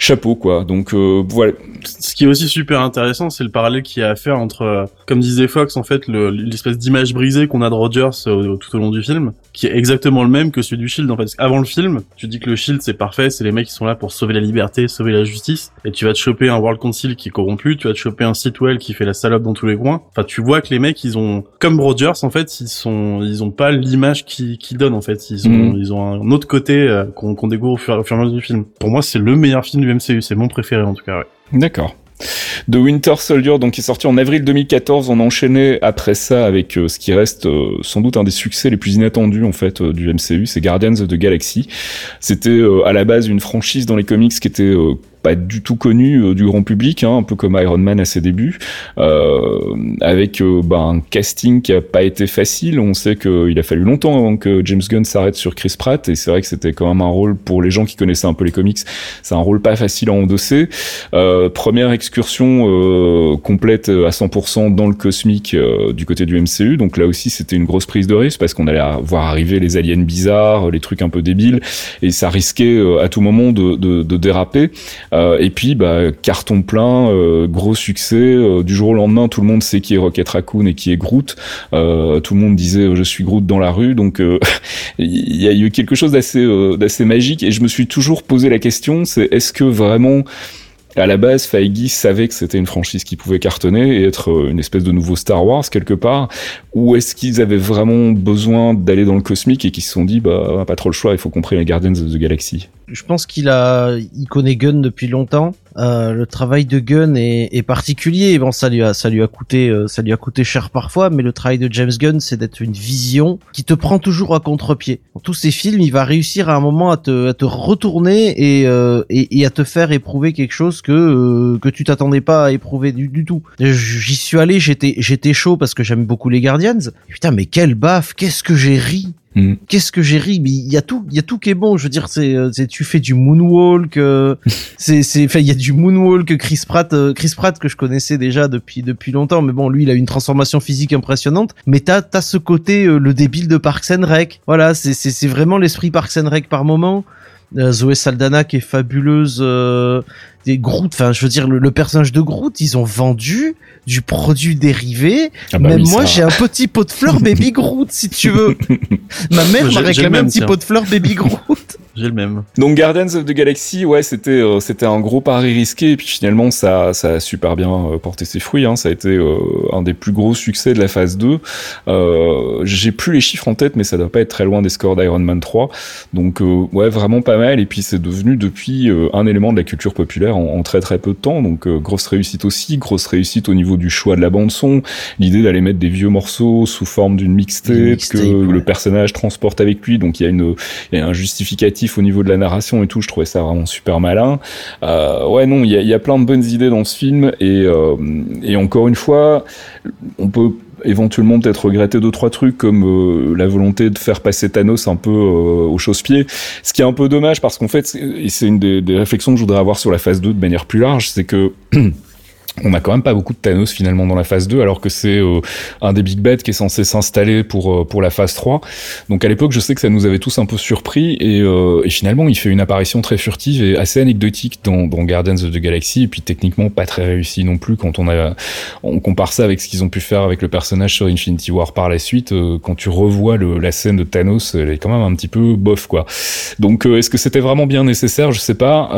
Chapeau quoi. Donc euh, voilà.
Ce qui est aussi super intéressant, c'est le parallèle qu'il y a à faire entre, euh, comme disait Fox, en fait, le- l'espèce d'image brisée qu'on a de Rogers euh, tout au long du film, qui est exactement le même que celui du Shield. En fait, qu'avant le film, tu dis que le Shield c'est parfait, c'est les mecs qui sont là pour sauver la liberté, sauver la justice, et tu vas te choper un World Council qui est corrompu, tu vas te choper un Sitwell qui fait la salope dans tous les coins. Enfin, tu vois que les mecs, ils ont, comme Rogers, en fait, ils sont, ils ont pas l'image qu'ils qu'ils donnent. En fait, ils ont,
Mhm.
ils ont un autre côté euh, qu'on qu'on découvre au fur, au fur et à mesure du film. Pour moi, c'est le meilleur film du MCU, c'est mon préféré en tout cas.
D'accord. The Winter Soldier, donc qui est sorti en avril 2014, on a enchaîné après ça avec euh, ce qui reste euh, sans doute un des succès les plus inattendus en fait euh, du MCU, c'est Guardians of the Galaxy. C'était à la base une franchise dans les comics qui était pas du tout connue euh, du grand public, hein, un peu comme Iron Man à ses débuts, euh, avec euh, bah, un casting qui a pas été facile. On sait qu'il a fallu longtemps avant que James Gunn s'arrête sur Chris Pratt, et c'est vrai que c'était quand même un rôle pour les gens qui connaissaient un peu les comics, c'est un rôle pas facile à endosser. Première excursion complète à 100% dans le cosmique du côté du MCU. Donc là aussi, c'était une grosse prise de risque parce qu'on allait voir arriver les aliens bizarres, les trucs un peu débiles, et ça risquait à tout moment de, de, de déraper. Euh, et puis, bah, carton plein, euh, gros succès. euh, du jour au lendemain, tout le monde sait qui est Rocket Raccoon et qui est Groot. Tout le monde disait je suis Groot dans la rue. Donc, il y a eu quelque chose d'assez d'assez magique. Et je me suis toujours posé la question, c'est est-ce que vraiment à la base, Feige savait que c'était une franchise qui pouvait cartonner et être euh, une espèce de nouveau Star Wars quelque part, ou est-ce qu'ils avaient vraiment besoin d'aller dans le cosmique et qu'ils se sont dit bah pas trop le choix, il faut qu'on prenne les Guardians of the Galaxy?
Je pense qu'il a, il connaît Gunn depuis longtemps. Euh, le travail de Gunn est, est particulier. Bon, ça lui a, ça lui a coûté, euh, ça lui a coûté cher parfois, mais le travail de James Gunn, c'est d'être une vision qui te prend toujours à contre-pied. Dans tous ses films, il va réussir à un moment à te, à te retourner et, euh, et, et à te faire éprouver quelque chose que euh, que tu t'attendais pas à éprouver du, du tout. J'y suis allé, j'étais, j'étais chaud parce que j'aime beaucoup les Guardians. Putain, mais quelle baffe Qu'est-ce que j'ai ri
Mm.
qu'est-ce que j'ai ri mais il y a tout il y a tout qui est bon. Je veux dire c'est euh, tu fais du moonwalk euh, c'est il y a du moonwalk Chris Pratt euh, Chris Pratt que je connaissais déjà depuis depuis longtemps. Mais bon lui il a une transformation physique impressionnante. Mais t'as t'as ce côté euh, le débile de Parks and Rec. Voilà c'est c'est c'est vraiment l'esprit Parks and Rec par moment. Euh, Zoé Saldana qui est fabuleuse euh, des Groot enfin je veux dire le, le personnage de Groot ils ont vendu du produit dérivé
Ah bah
même
oui,
moi j'ai un petit pot de fleurs baby Groot si tu veux ma mère m'a réclamé un petit pot de fleurs baby Groot
J'ai le même.
Donc Guardians of the Galaxy, ouais, c'était euh, c'était un gros pari risqué et puis finalement ça ça a super bien euh, porté ses fruits. Hein. Ça a été euh, un des plus gros succès de la phase 2. Euh, J'ai plus les chiffres en tête, mais ça doit pas être très loin des scores d'Iron Man 3. Donc euh, ouais, vraiment pas mal. Et puis c'est devenu depuis euh, un élément de la culture populaire en, en très très peu de temps. Donc euh, grosse réussite aussi, grosse réussite au niveau du choix de la bande son, l'idée d'aller mettre des vieux morceaux sous forme d'une mixtape, que
ouais.
le personnage transporte avec lui. Donc il y a une y a un justificatif au niveau de la narration et tout. Je trouvais ça vraiment super malin. Euh, ouais, non, il y a, il y a plein de bonnes idées dans ce film et, euh, et encore une fois, on peut éventuellement peut-être regretter deux trois trucs comme euh, la volonté de faire passer Thanos un peu euh, au chausse-pied ce qui est un peu dommage parce qu'en fait c'est- une des, des réflexions que je voudrais avoir sur la phase 2 de manière plus large c'est que on a quand même pas beaucoup de Thanos finalement dans la phase 2 alors que c'est euh, un des big bad qui est censé s'installer pour euh, pour la phase 3 donc à l'époque je sais que ça nous avait tous un peu surpris et, euh, et, finalement il fait une apparition très furtive et assez anecdotique dans, dans Guardians of the Galaxy et puis techniquement pas très réussi non plus quand on a on compare ça avec ce qu'ils ont pu faire avec le personnage sur Infinity War par la suite quand tu revois le, la scène de Thanos elle est quand même un petit peu bof quoi. Donc est-ce que c'était vraiment bien nécessaire? Je sais pas.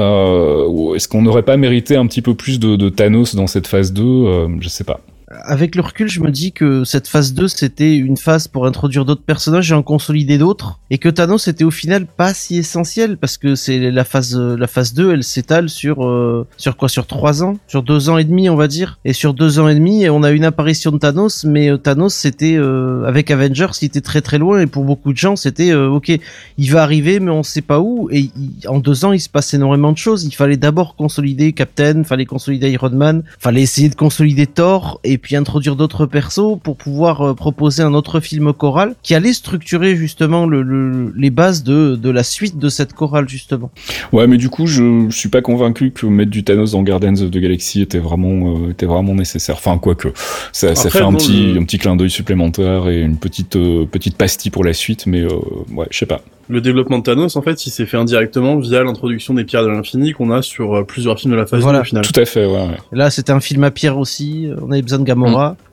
Est-ce qu'on n'aurait pas mérité un petit peu plus de, de Thanos cette phase 2, euh, je sais pas
avec le recul, je me dis que cette phase 2, c'était une phase pour introduire d'autres personnages et en consolider d'autres. Et que Thanos était au final pas si essentiel parce que c'est la phase, la phase 2, elle s'étale sur, euh, sur quoi? Sur 3 ans? Sur 2 ans et demi, on va dire. Et sur 2 ans et demi, on a une apparition de Thanos, mais euh, Thanos, c'était, euh, avec Avengers, il était très très loin et pour beaucoup de gens, c'était, ok, il va arriver, mais on sait pas où. Et en 2 ans, il se passe énormément de choses. Il fallait d'abord consolider Captain, fallait consolider Iron Man, fallait essayer de consolider Thor et puis introduire d'autres persos pour pouvoir euh, proposer un autre film choral qui allait structurer justement le, les bases de, de la suite de cette chorale justement.
Ouais, mais du coup, je, je suis pas convaincu que mettre du Thanos dans Guardians of the Galaxy était vraiment euh, était vraiment nécessaire. Enfin, quoique, ça, ça fait un petit un petit clin d'œil supplémentaire et une petite euh, petite pastille pour la suite, mais ouais, je sais pas
le développement de Thanos, en fait, il s'est fait indirectement via l'introduction des pierres de l'infini qu'on a sur plusieurs films de la phase
voilà. 2
au final.
Tout à fait, ouais.
Là, c'était un film à pierre aussi. On avait besoin de Gamora.
Mm.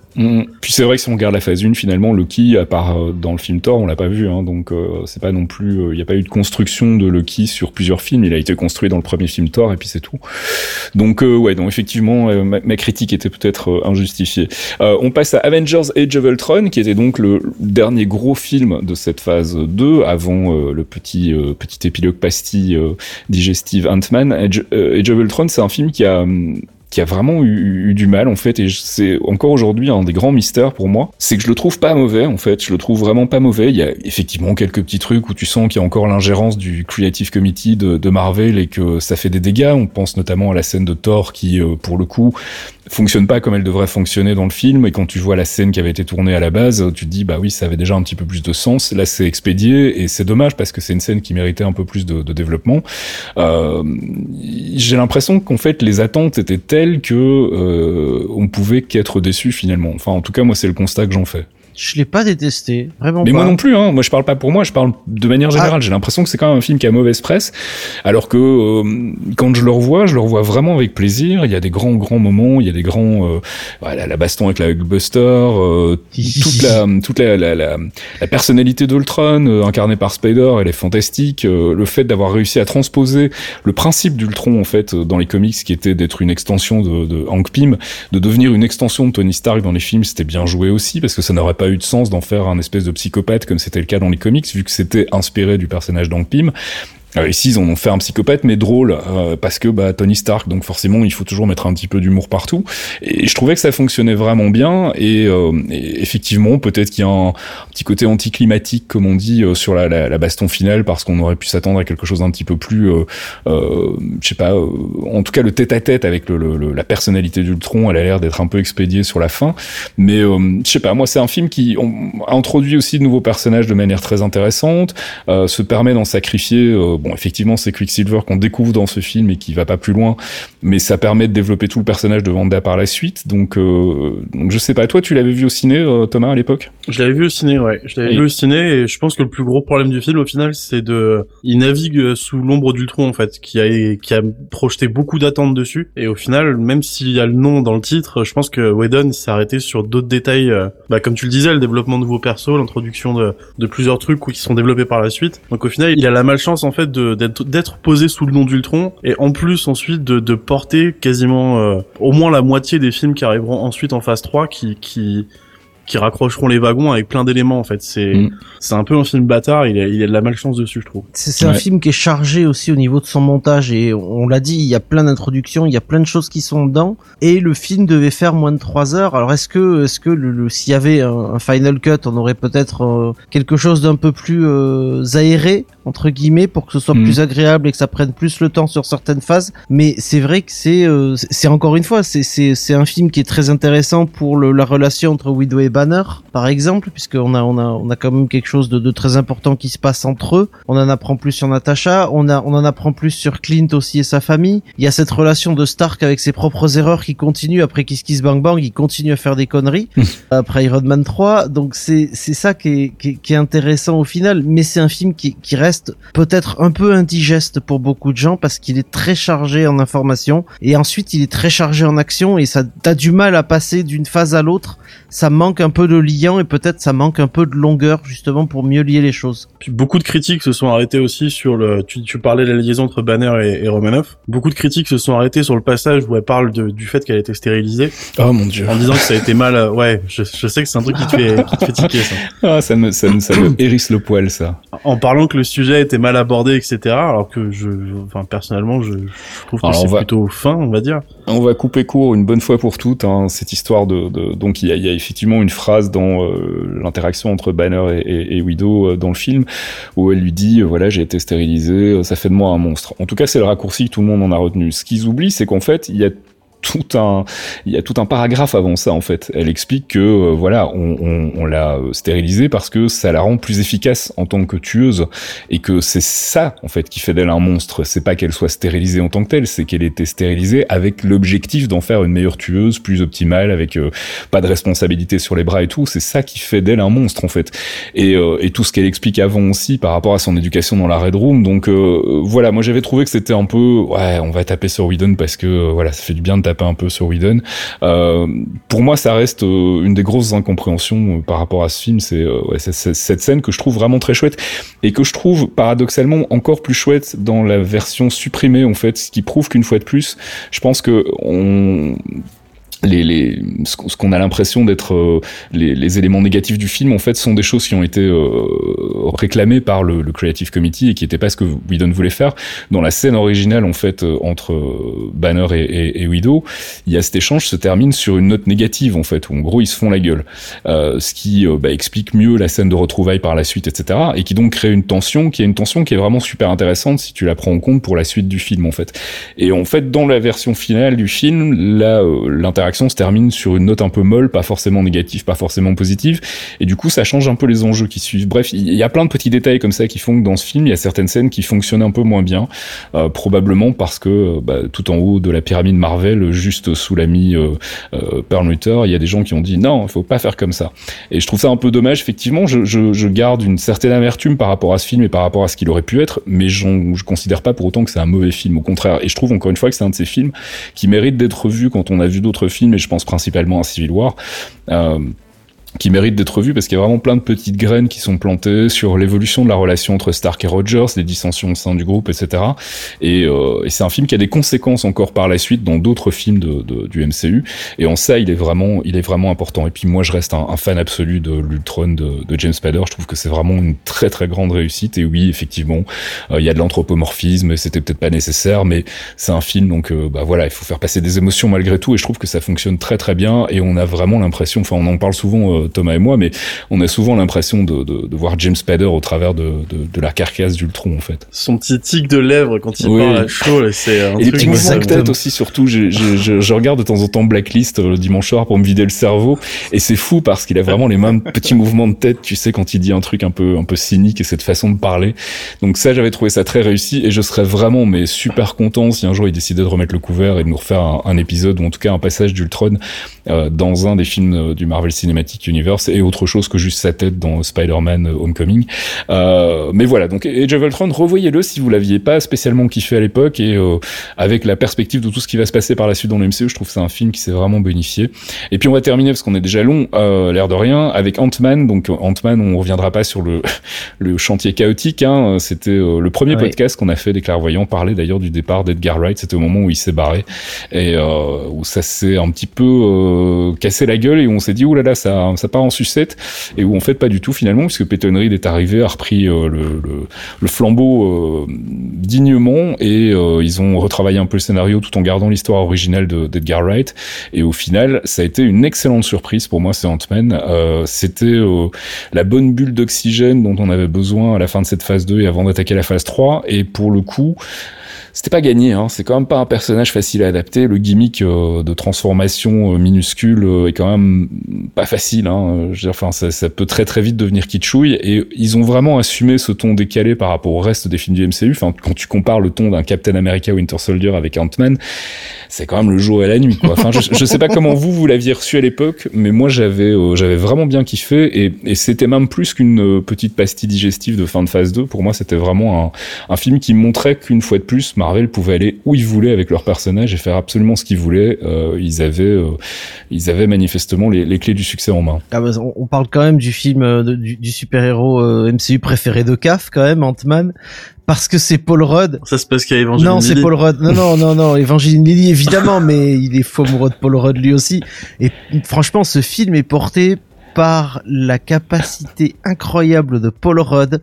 Puis c'est vrai que si on regarde la phase 1, finalement, Loki, à part euh, dans le film Thor, on l'a pas vu, hein, donc euh, c'est pas non plus, il euh, n'y a pas eu de construction de Loki sur plusieurs films. Il a été construit dans le premier film Thor et puis c'est tout. Donc ouais, donc effectivement, ma, ma, critique était peut-être injustifiée. on passe à Avengers Age of Ultron, qui était donc le dernier gros film de cette phase 2 avant le petit petit épilogue pastille digestive Ant-Man. Age, Age c'est un film qui a hum, qui a vraiment eu, du mal en fait et c'est encore aujourd'hui un des grands mystères pour moi c'est que je le trouve pas mauvais en fait. Je le trouve vraiment pas mauvais. Il y a effectivement quelques petits trucs où tu sens qu'il y a encore l'ingérence du Creative Committee de, de, Marvel et que ça fait des dégâts. On pense notamment à la scène de Thor qui euh, pour le coup fonctionne pas comme elle devrait fonctionner dans le film. Et quand tu vois la scène qui avait été tournée à la base tu te dis bah oui ça avait déjà un petit peu plus de sens. Là c'est expédié et c'est dommage parce que c'est une scène qui méritait un peu plus de, de développement. Euh, j'ai l'impression qu'en fait les attentes étaient telles que euh, on pouvait qu'être déçu finalement. Enfin en tout cas moi c'est le constat que j'en fais
je l'ai pas détesté, vraiment.
Mais
pas.
moi non plus, hein. Moi, je parle pas pour moi, je parle de manière générale. Ah. J'ai l'impression que c'est quand même un film qui a mauvaise presse, alors que euh, quand je le revois, je le revois vraiment avec plaisir. Il y a des grands grands moments, il y a des grands, euh, voilà, la baston avec la Hulkbuster, euh, toute la toute la la, la, la personnalité d'Ultron euh, incarnée par Spider, elle est fantastique. Euh, le fait d'avoir réussi à transposer le principe d'Ultron en fait dans les comics, qui était d'être une extension de, de Hank Pym, de devenir une extension de Tony Stark dans les films, c'était bien joué aussi parce que ça n'aurait pas eu de sens d'en faire un espèce de psychopathe comme c'était le cas dans les comics, vu que c'était inspiré du personnage d'Hank Pym. Euh, ici, ils ont fait un psychopathe, mais drôle, euh, parce que bah, Tony Stark, donc forcément, il faut toujours mettre un petit peu d'humour partout. Et je trouvais que ça fonctionnait vraiment bien. Et, euh, effectivement, peut-être qu'il y a un, petit côté anticlimatique, comme on dit, euh, sur la, la, baston finale, parce qu'on aurait pu s'attendre à quelque chose d'un petit peu plus, euh, je sais pas, en tout cas le tête-à-tête avec le, le, la personnalité d'Ultron, elle a l'air d'être un peu expédiée sur la fin. Mais je sais pas, moi, c'est un film qui on, introduit aussi de nouveaux personnages de manière très intéressante, se permet d'en sacrifier bon, effectivement, c'est Quicksilver qu'on découvre dans ce film et qui va pas plus loin, mais ça permet de développer tout le personnage de Wanda par la suite. Donc, euh, donc je sais pas. Toi, tu l'avais vu au ciné, euh, Thomas, à l'époque?
Je l'avais vu au ciné, ouais. Je l'avais vu au ciné et je pense que le plus gros problème du film, au final, c'est de, il navigue sous l'ombre d'Ultron en fait, qui a qui a projeté beaucoup d'attentes dessus. Et au final, même s'il y a le nom dans le titre, je pense que Whedon s'est arrêté sur d'autres détails, euh, bah, comme tu le disais, le développement de nouveaux persos, l'introduction de, de plusieurs trucs qui sont développés par la suite. Donc au final, il a la malchance en fait d'être posé sous le nom d'Ultron et en plus ensuite de, de porter quasiment euh, au moins la moitié des films qui arriveront ensuite en phase 3 qui qui qui raccrocheront les wagons avec plein d'éléments en fait. C'est mm. c'est un peu un film bâtard. Il a il a de la malchance dessus, je trouve.
C'est ouais. un film qui est chargé aussi au niveau de son montage et on l'a dit, il y a plein d'introductions, il y a plein de choses qui sont dedans et le film devait faire moins de 3 heures. Alors est-ce que est-ce que le, le s'il y avait un, un, final cut, on aurait peut-être euh, quelque chose d'un peu plus euh, aéré entre guillemets pour que ce soit
Mm.
plus agréable et que ça prenne plus le temps sur certaines phases? Mais c'est vrai que c'est euh, c'est encore une fois c'est c'est c'est un film qui est très intéressant pour le, la relation entre Widow et Banner, par exemple, puisqu'on a, on a, on a quand même quelque chose de, de, très important qui se passe entre eux. On en apprend plus sur Natasha, on, a, on en apprend plus sur Clint aussi et sa famille. Il y a cette relation de Stark avec ses propres erreurs qui continue après Kiss Kiss Bang Bang, il continue à faire des conneries après Iron Man 3. Donc c'est, c'est ça qui est, qui, qui est intéressant au final, mais c'est un film qui, qui reste peut-être un peu indigeste pour beaucoup de gens parce qu'il est très chargé en information et ensuite il est très chargé en action et ça t'as du mal à passer d'une phase à l'autre. Ça manque un peu de liant et peut-être ça manque un peu de longueur justement pour mieux lier les choses.
Puis beaucoup de critiques se sont arrêtées aussi sur le. Tu, tu parlais de la liaison entre Banner et, et Romanoff. Beaucoup de critiques se sont arrêtées sur le passage où elle parle de, du fait qu'elle a été stérilisée.
Oh mon dieu.
En disant que ça a été mal. euh, Ouais, je, je sais que c'est un truc qui te fait, qui te fait tiquer ça.
Ah, ça me, ça me, ça me hérisse le poil, ça.
En parlant que le sujet était mal abordé, etc. Alors que je, enfin personnellement, je, je trouve que c'est
va-
plutôt fin, on va dire.
On va couper court une bonne fois pour toutes hein, cette histoire de, de donc il y a, y a effectivement une phrase dans euh, l'interaction entre Banner et, Widow euh, dans le film où elle lui dit euh, voilà j'ai été stérilisé euh, ça fait de moi un monstre. En tout cas c'est le raccourci que tout le monde en a retenu. Ce qu'ils oublient c'est qu'en fait il y a tout un il y a tout un paragraphe avant ça en fait. Elle explique que euh, voilà on, on, on l'a euh, stérilisée parce que ça la rend plus efficace en tant que tueuse et que c'est ça en fait qui fait d'elle un monstre. C'est pas qu'elle soit stérilisée en tant que telle, c'est qu'elle était stérilisée avec l'objectif d'en faire une meilleure tueuse, plus optimale, avec euh, pas de responsabilité sur les bras et tout. C'est ça qui fait d'elle un monstre en fait. Et, euh, et tout ce qu'elle explique avant aussi par rapport à son éducation dans la Red Room. Donc euh, voilà, moi j'avais trouvé que c'était un peu ouais, on va taper sur Whedon parce que voilà, ça fait du bien de un peu sur Whedon. Euh, pour moi, ça reste euh, une des grosses incompréhensions euh, par rapport à ce film. C'est- cette scène que je trouve vraiment très chouette et que je trouve paradoxalement encore plus chouette dans la version supprimée en fait, ce qui prouve qu'une fois de plus, je pense que on les, les, ce qu'on- a l'impression d'être euh, les, les éléments négatifs du film en fait sont des choses qui ont été euh, réclamées par le, le Creative Committee et qui n'étaient pas ce que Whedon voulait faire. Dans la scène originale en fait euh, entre euh, Banner et, et, et Widow il y a cet échange se termine sur une note négative en fait où en gros ils se font la gueule. Euh, ce qui bah, explique mieux la scène de retrouvailles par la suite etc et qui donc crée une tension qui est une tension qui est vraiment super intéressante si tu la prends en compte pour la suite du film en fait. Et en fait dans la version finale du film là euh, se termine sur une note un peu molle pas forcément négative pas forcément positive. Et du coup ça change un peu les enjeux qui suivent. Bref il y a plein de petits détails comme ça qui font que dans ce film il y a certaines scènes qui fonctionnent un peu moins bien. Euh, probablement parce que euh, bah, tout en haut de la pyramide Marvel juste sous l'ami euh, Perlmutter il y a des gens qui ont dit non il faut pas faire comme ça. Et je trouve ça un peu dommage. Effectivement je, je, garde une certaine amertume par rapport à ce film et par rapport à ce qu'il aurait pu être mais je considère pas pour autant que c'est un mauvais film. Au contraire. Et je trouve encore une fois que c'est un de ces films qui mérite d'être vu quand on a vu d'autres films et je pense principalement à Civil War. Euh, qui mérite d'être vu parce qu'il y a vraiment plein de petites graines qui sont plantées sur l'évolution de la relation entre Stark et Rogers, les dissensions au sein du groupe, etc. Et, euh, et c'est un film qui a des conséquences encore par la suite dans d'autres films de, de- du MCU. Et en ça, il est vraiment, il est vraiment important. Et puis moi, je reste un, fan absolu de l'Ultron de, de James Spader. Je trouve que c'est vraiment une très très grande réussite. Et oui, effectivement, euh, il y a de l'anthropomorphisme. C'était peut-être pas nécessaire, mais c'est un film. Donc euh, bah voilà, il faut faire passer des émotions malgré tout. Et je trouve que ça fonctionne très très bien. Et on a vraiment l'impression, enfin, on en parle souvent, euh, Thomas et moi, mais on a souvent l'impression de, de, de voir James Spader au travers de, de, de la carcasse d'Ultron, en fait.
Son petit tic de lèvres quand il
Oui.
parle à chaud, c'est un
Et les
truc,
petits de
me-
tête aussi, surtout. Je, je, je, je regarde de temps en temps Blacklist euh, le dimanche soir pour me vider le cerveau. Et c'est fou parce qu'il a vraiment les mêmes petits mouvements de tête, tu sais, quand il dit un truc un peu, un peu cynique et cette façon de parler. Donc ça, j'avais trouvé ça très réussi et je serais vraiment, mais super content si un jour il décidait de remettre le couvert et de nous refaire un, un épisode ou en tout cas un passage d'Ultron euh, dans un des films euh, du Marvel Cinematic Universe et autre chose que juste sa tête dans Spider-Man euh, Homecoming. Euh, mais voilà, donc Age of Ultron, revoyez-le si vous l'aviez pas spécialement kiffé à l'époque et euh, avec la perspective de tout ce qui va se passer par la suite dans le MCU, je trouve que c'est un film qui s'est vraiment bonifié. Et puis on va terminer parce qu'on est déjà long, euh, l'air de rien, avec Ant-Man. Donc Ant-Man, on reviendra pas sur le le chantier chaotique. Hein. C'était le premier podcast qu'on a fait des clairvoyants parlait d'ailleurs du départ d'Edgar Wright. C'était au moment où il s'est barré et où ça s'est un petit peu cassé la gueule et où on s'est dit oulala là là, ça ça part en sucette et où en fait pas du tout finalement puisque Peyton Reed est arrivé a repris euh, le, flambeau euh, dignement et euh, ils ont retravaillé un peu le scénario tout en gardant l'histoire originale de- d'Edgar Wright. Et au final ça a été une excellente surprise pour moi c'est Ant-Man. C'était la bonne bulle d'oxygène dont on avait besoin à la fin de cette phase 2 et avant d'attaquer la phase 3 et pour le coup c'était pas gagné. Hein. C'est quand même pas un personnage facile à adapter. Le gimmick euh, de transformation euh, minuscule euh, est quand même pas facile. Hein. Je veux dire, enfin, ça, peut très très vite devenir kitschouille. Et ils ont vraiment assumé ce ton décalé par rapport au reste des films du MCU. Enfin, quand tu compares le ton d'un Captain America Winter Soldier avec Ant-Man, c'est quand même le jour et la nuit. Quoi. Enfin, je, je sais pas comment vous vous l'aviez reçu à l'époque, mais moi j'avais j'avais vraiment bien kiffé et, c'était même plus qu'une petite pastille digestive de fin de phase 2. Pour moi, c'était vraiment un film qui montrait qu'une fois de plus, Marvel pouvait aller où ils voulaient avec leur personnage et faire absolument ce qu'ils voulaient. Euh, ils avaient, euh, ils avaient manifestement les, les, clés du succès en main.
Ah bah, on, parle quand même du film euh, du, du super-héros euh, MCU préféré de CAF quand même, Ant-Man parce que c'est Paul Rudd.
Ça se passe qu'il y a Evangeline
Non, c'est Paul Rudd. Non, non, non, non, Evangeline Lilly évidemment, mais il est faux amoureux de Paul Rudd lui aussi. Et franchement, ce film est porté par la capacité incroyable de Paul Rudd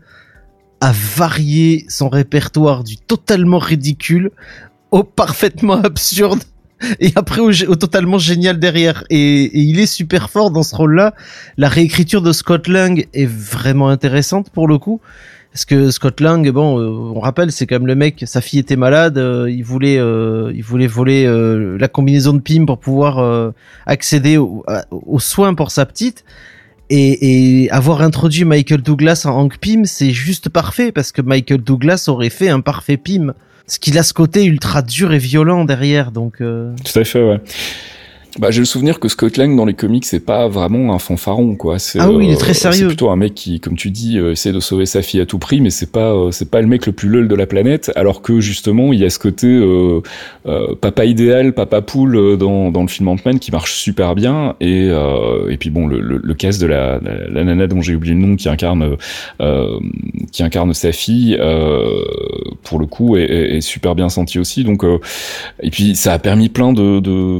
à varier son répertoire du totalement ridicule au parfaitement absurde et après au, totalement génial derrière et, il est super fort dans ce rôle-là. La réécriture de Scott Lang est vraiment intéressante pour le coup parce que Scott Lang, bon, euh, on rappelle, c'est quand même le mec, sa fille était malade, euh, il voulait, euh, il voulait voler la combinaison de PIM pour pouvoir accéder aux soins pour sa petite. Et, et, avoir introduit Michael Douglas en Hank Pym, c'est juste parfait parce que Michael Douglas aurait fait un parfait Pym. Ce qu'il a ce côté ultra dur et violent derrière, donc.
Tout à fait, ouais. Bah, j'ai le souvenir que Scott Lang dans les comics c'est pas vraiment un fanfaron quoi.
Ah oui, il est très sérieux.
C'est plutôt un mec qui, comme tu dis, euh, essaie de sauver sa fille à tout prix, mais c'est pas euh, c'est pas le mec le plus lol de la planète. Alors que justement il y a ce côté euh, euh papa idéal, papa poule dans, dans le film Ant-Man qui marche super bien et et puis bon le, le, le cast de la, la, la nana dont j'ai oublié le nom qui incarne qui incarne sa fille pour le coup est, est, super bien senti aussi. Donc et puis ça a permis plein de, de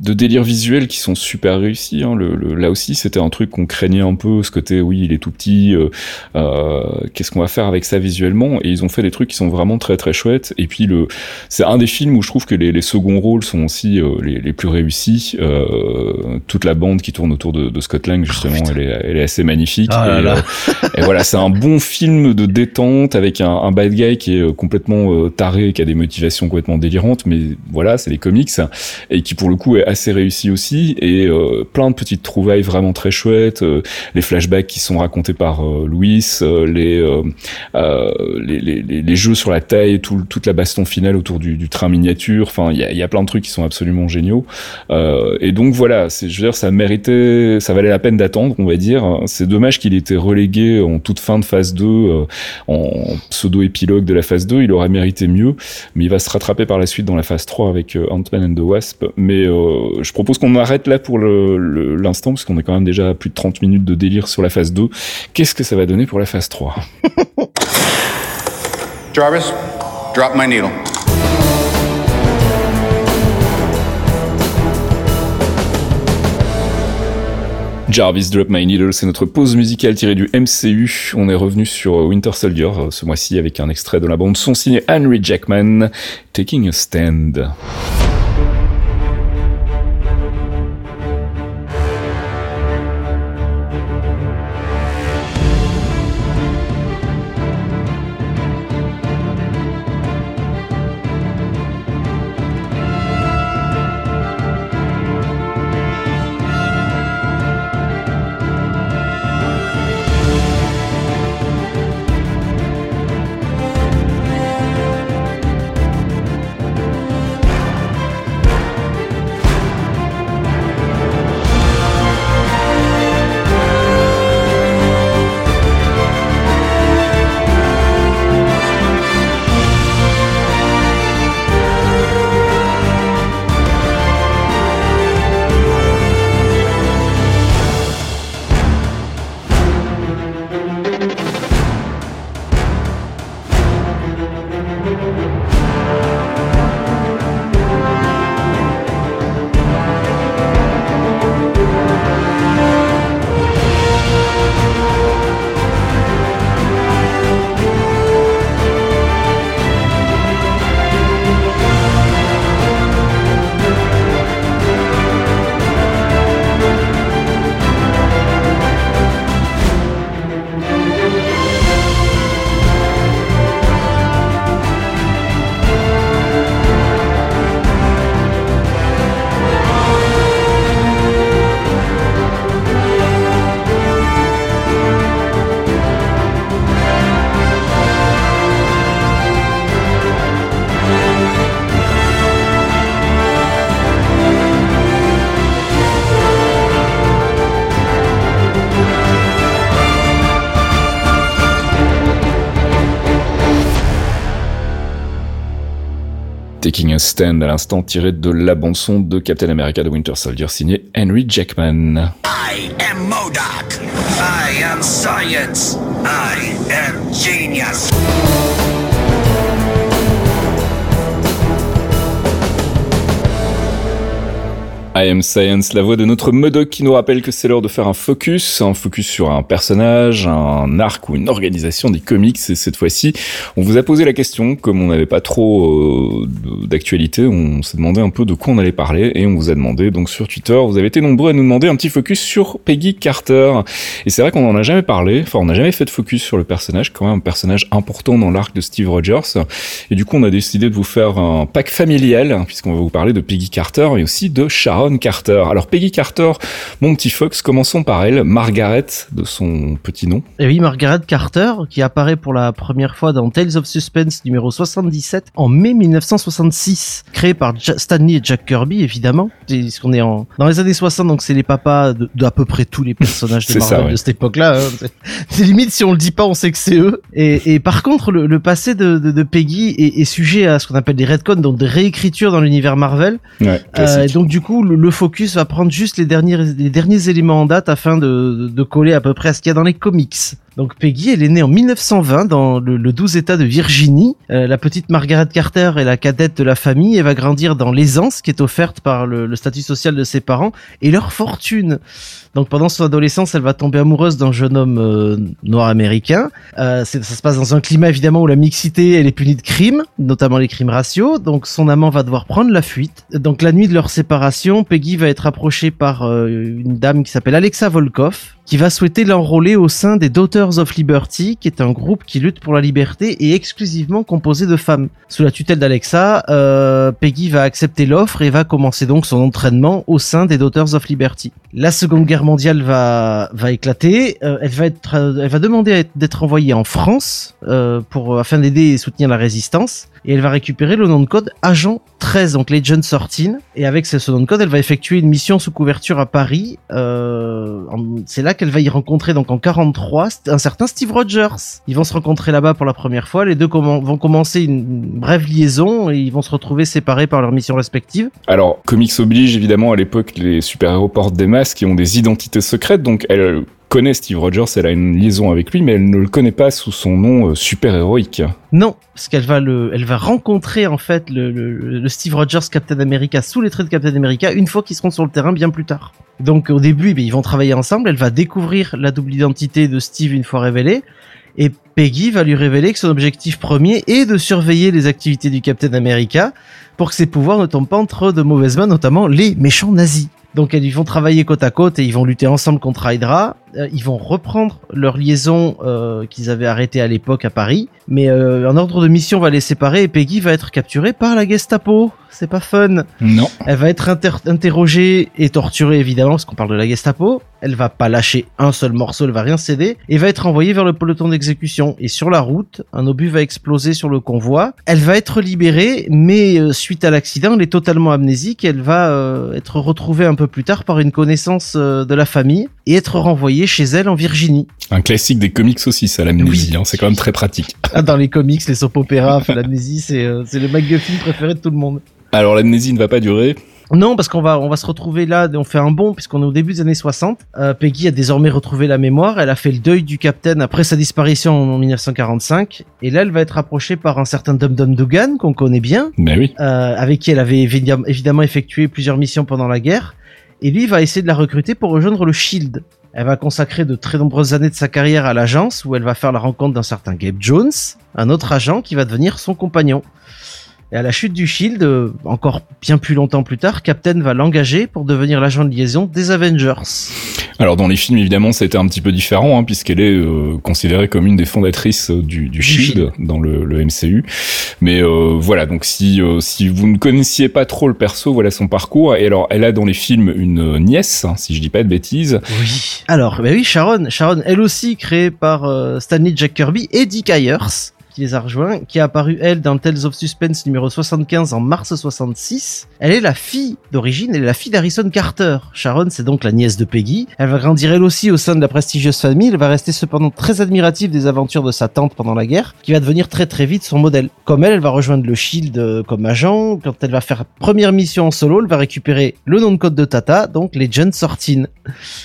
de délires visuels qui sont super réussis. Hein. Le, le, là aussi, c'était un truc qu'on craignait un peu, ce côté, oui, il est tout petit, euh, euh, qu'est-ce qu'on va faire avec ça visuellement? Et ils ont fait des trucs qui sont vraiment très très chouettes. Et puis, le, c'est un des films où je trouve que les, les seconds rôles sont aussi euh, les, les, plus réussis. Euh, toute la bande qui tourne autour de, de Scott Lang, justement, oh, elle, est, elle est assez magnifique.
Oh
et,
là
et, voilà, c'est un bon film de détente avec un, un bad guy qui est complètement taré, qui a des motivations complètement délirantes, mais voilà, c'est les comics, et qui pour le coup est assez réussi aussi et euh, plein de petites trouvailles vraiment très chouettes euh, les flashbacks qui sont racontés par euh, Louis les, les, jeux sur la taille tout, toute la baston finale autour du, train miniature enfin il y a, plein de trucs qui sont absolument géniaux. Et donc voilà je veux dire ça méritait ça valait la peine d'attendre on va dire. C'est dommage qu'il ait été relégué en toute fin de phase 2 en pseudo épilogue de la phase 2 il aurait mérité mieux mais il va se rattraper par la suite dans la phase 3 avec Ant-Man and the Wasp. Mais je propose qu'on arrête là pour l'instant, parce qu'on est quand même déjà à plus de 30 minutes de délire sur la phase 2. Qu'est-ce que ça va donner pour la phase 3
Jarvis, drop my needle.
Jarvis Drop My Needle, c'est notre pause musicale tirée du MCU. On est revenu sur Winter Soldier euh, ce mois-ci avec un extrait de la bande son signé Henry Jackman, Taking a Stand. Taking a Stand à l'instant tiré de la bande son de Captain America de Winter Soldier signé Henry Jackman.
I Am Science,
la voix de notre Modoc qui nous rappelle que c'est l'heure de faire un focus, un focus sur un personnage, un arc ou une organisation des comics. Et cette fois-ci, on vous a posé la question, comme on n'avait pas trop euh, d'actualité, on s'est demandé un peu de quoi on allait parler et on vous a demandé, donc sur Twitter, vous avez été nombreux à nous demander un petit focus sur Peggy Carter. Et c'est vrai qu'on n'en a jamais parlé, enfin on n'a jamais fait de focus sur le personnage, quand même un personnage important dans l'arc de Steve Rogers. Et du coup, on a décidé de vous faire un pack familial, puisqu'on va vous parler de Peggy Carter et aussi de Sharon Carter. Alors Peggy Carter, mon petit Fox, commençons par elle, Margaret, de son petit nom.
Et oui, Margaret Carter, qui apparaît pour la première fois dans Tales of Suspense numéro 77 en mai 1966, créé par Stanley et Jack Kirby, évidemment. Qu'on est en dans les années 60, donc c'est les papas de, de à peu près tous les personnages de Marvel
ça, ouais.
de cette époque-là. hein. C'est- limite si on le dit pas, on sait que c'est eux. Et, et par contre, le, le passé de, de, de Peggy est, est sujet à ce qu'on appelle des retcons, donc des réécritures dans l'univers Marvel.
Ouais,
Euh, et donc du coup, le, le focus va prendre juste les derniers, les derniers éléments en date afin de, de coller à peu près à ce qu'il y a dans les comics. Donc Peggy, elle est née en 1920 dans le, le 12 État de Virginie. Euh, la petite Margaret Carter est la cadette de la famille et va grandir dans l'aisance qui est offerte par le, le statut social de ses parents et leur fortune. Donc pendant son adolescence, elle va tomber amoureuse d'un jeune homme euh, noir américain. Euh, ça se passe dans un climat évidemment où la mixité elle est punie de crimes, notamment les crimes raciaux. Donc son amant va devoir prendre la fuite. Donc la nuit de leur séparation, Peggy va être approchée par euh, une dame qui s'appelle Alexa Volkov, qui va souhaiter l'enrôler au sein des Daughters of Liberty, qui est un groupe qui lutte pour la liberté et exclusivement composé de femmes. Sous la tutelle d'Alexa, euh, Peggy va accepter l'offre et va commencer donc son entraînement au sein des Daughters of Liberty. La Seconde Guerre mondiale va va éclater. Euh, elle va être, euh, elle va demander d'être envoyée en France pour afin d'aider et soutenir la résistance. Et elle va récupérer le nom de code Agent 13, donc Legend 13. Et avec ce ce nom de code, elle va effectuer une mission sous couverture à Paris. Euh, c'est là qu'elle va y rencontrer donc en 43 un certain Steve Rogers. Ils vont se rencontrer là-bas pour la première fois. Les deux vont commencer une brève liaison et ils vont se retrouver séparés par leurs missions respectives.
Alors, comics oblige, évidemment, à l'époque, les super-héros portent des masques et ont des identités secrètes, donc elle connaît Steve Rogers, elle a une liaison avec lui, mais elle ne le connaît pas sous son nom euh, super-héroïque.
Non, parce qu'elle va le, elle va rencontrer en fait le, Steve Rogers Captain America sous les traits de Captain America une fois qu'ils seront sur le terrain bien plus tard. Donc au début, eh ils vont travailler ensemble. Elle va découvrir la double identité de Steve une fois révélée. Et Peggy va lui révéler que son objectif premier est de surveiller les activités du Captain America pour que ses pouvoirs ne tombent pas entre de mauvaises mains, notamment les méchants nazis. Donc ils vont travailler côte à côte et ils vont lutter ensemble contre Hydra. Euh, ils vont reprendre leur liaison euh, qu'ils avaient arrêtée à l'époque à Paris. Mais euh, un ordre de mission va les séparer et Peggy va être capturée par la Gestapo. C'est pas fun.
Non.
Elle va être inter- interrogée et torturée évidemment parce qu'on parle de la Gestapo. Elle va pas lâcher un seul morceau, elle va rien céder et va être envoyée vers le peloton d'exécution. Et sur la route, un obus va exploser sur le convoi. Elle va être libérée, mais euh, suite à l'accident, elle est totalement amnésique. Elle va euh, être retrouvée un peu plus tard par une connaissance euh, de la famille et être renvoyée chez elle en Virginie.
Un classique des comics aussi, ça, l'amnésie,
Oui.
hein, c'est quand même très pratique.
Ah, dans les comics, les soap opéras, l'amnésie, c'est euh, le MacGuffin préféré de tout le monde.
Alors, l'amnésie ne va pas durer.
Non, parce qu'on va, on va se retrouver là, on fait un bond puisqu'on est au début des années 60. Euh, Peggy a désormais retrouvé la mémoire, elle a fait le deuil du capitaine après sa disparition en 1945, et là elle va être approchée par un certain Dum Dum Dugan qu'on connaît bien,
Mais oui.
euh, avec qui elle avait évidem- évidemment effectué plusieurs missions pendant la guerre, et lui va essayer de la recruter pour rejoindre le Shield. Elle va consacrer de très nombreuses années de sa carrière à l'agence où elle va faire la rencontre d'un certain Gabe Jones, un autre agent qui va devenir son compagnon. Et à la chute du Shield, euh, encore bien plus longtemps plus tard, Captain va l'engager pour devenir l'agent de liaison des Avengers.
Alors, dans les films, évidemment, ça a été un petit peu différent, hein, puisqu'elle est euh, considérée comme une des fondatrices euh, du, du Shield dans le, le MCU. Mais euh, voilà, donc si euh, si vous ne connaissiez pas trop le perso, voilà son parcours. Et alors, elle a dans les films une nièce, hein, si je dis pas de bêtises.
Oui. Alors, bah oui, Sharon, Sharon, elle aussi créée par euh, Stanley Jack Kirby et Dick Ayers, qui les a rejoints, qui a apparu elle dans Tales of Suspense numéro 75 en mars 66. Elle est la fille d'origine, elle est la fille d'Harrison Carter. Sharon, c'est donc la nièce de Peggy. Elle va grandir elle aussi au sein de la prestigieuse famille. Elle va rester cependant très admirative des aventures de sa tante pendant la guerre, qui va devenir très très vite son modèle. Comme elle, elle va rejoindre le Shield euh, comme agent. Quand elle va faire première mission en solo, elle va récupérer le nom de code de Tata, donc Legend 13.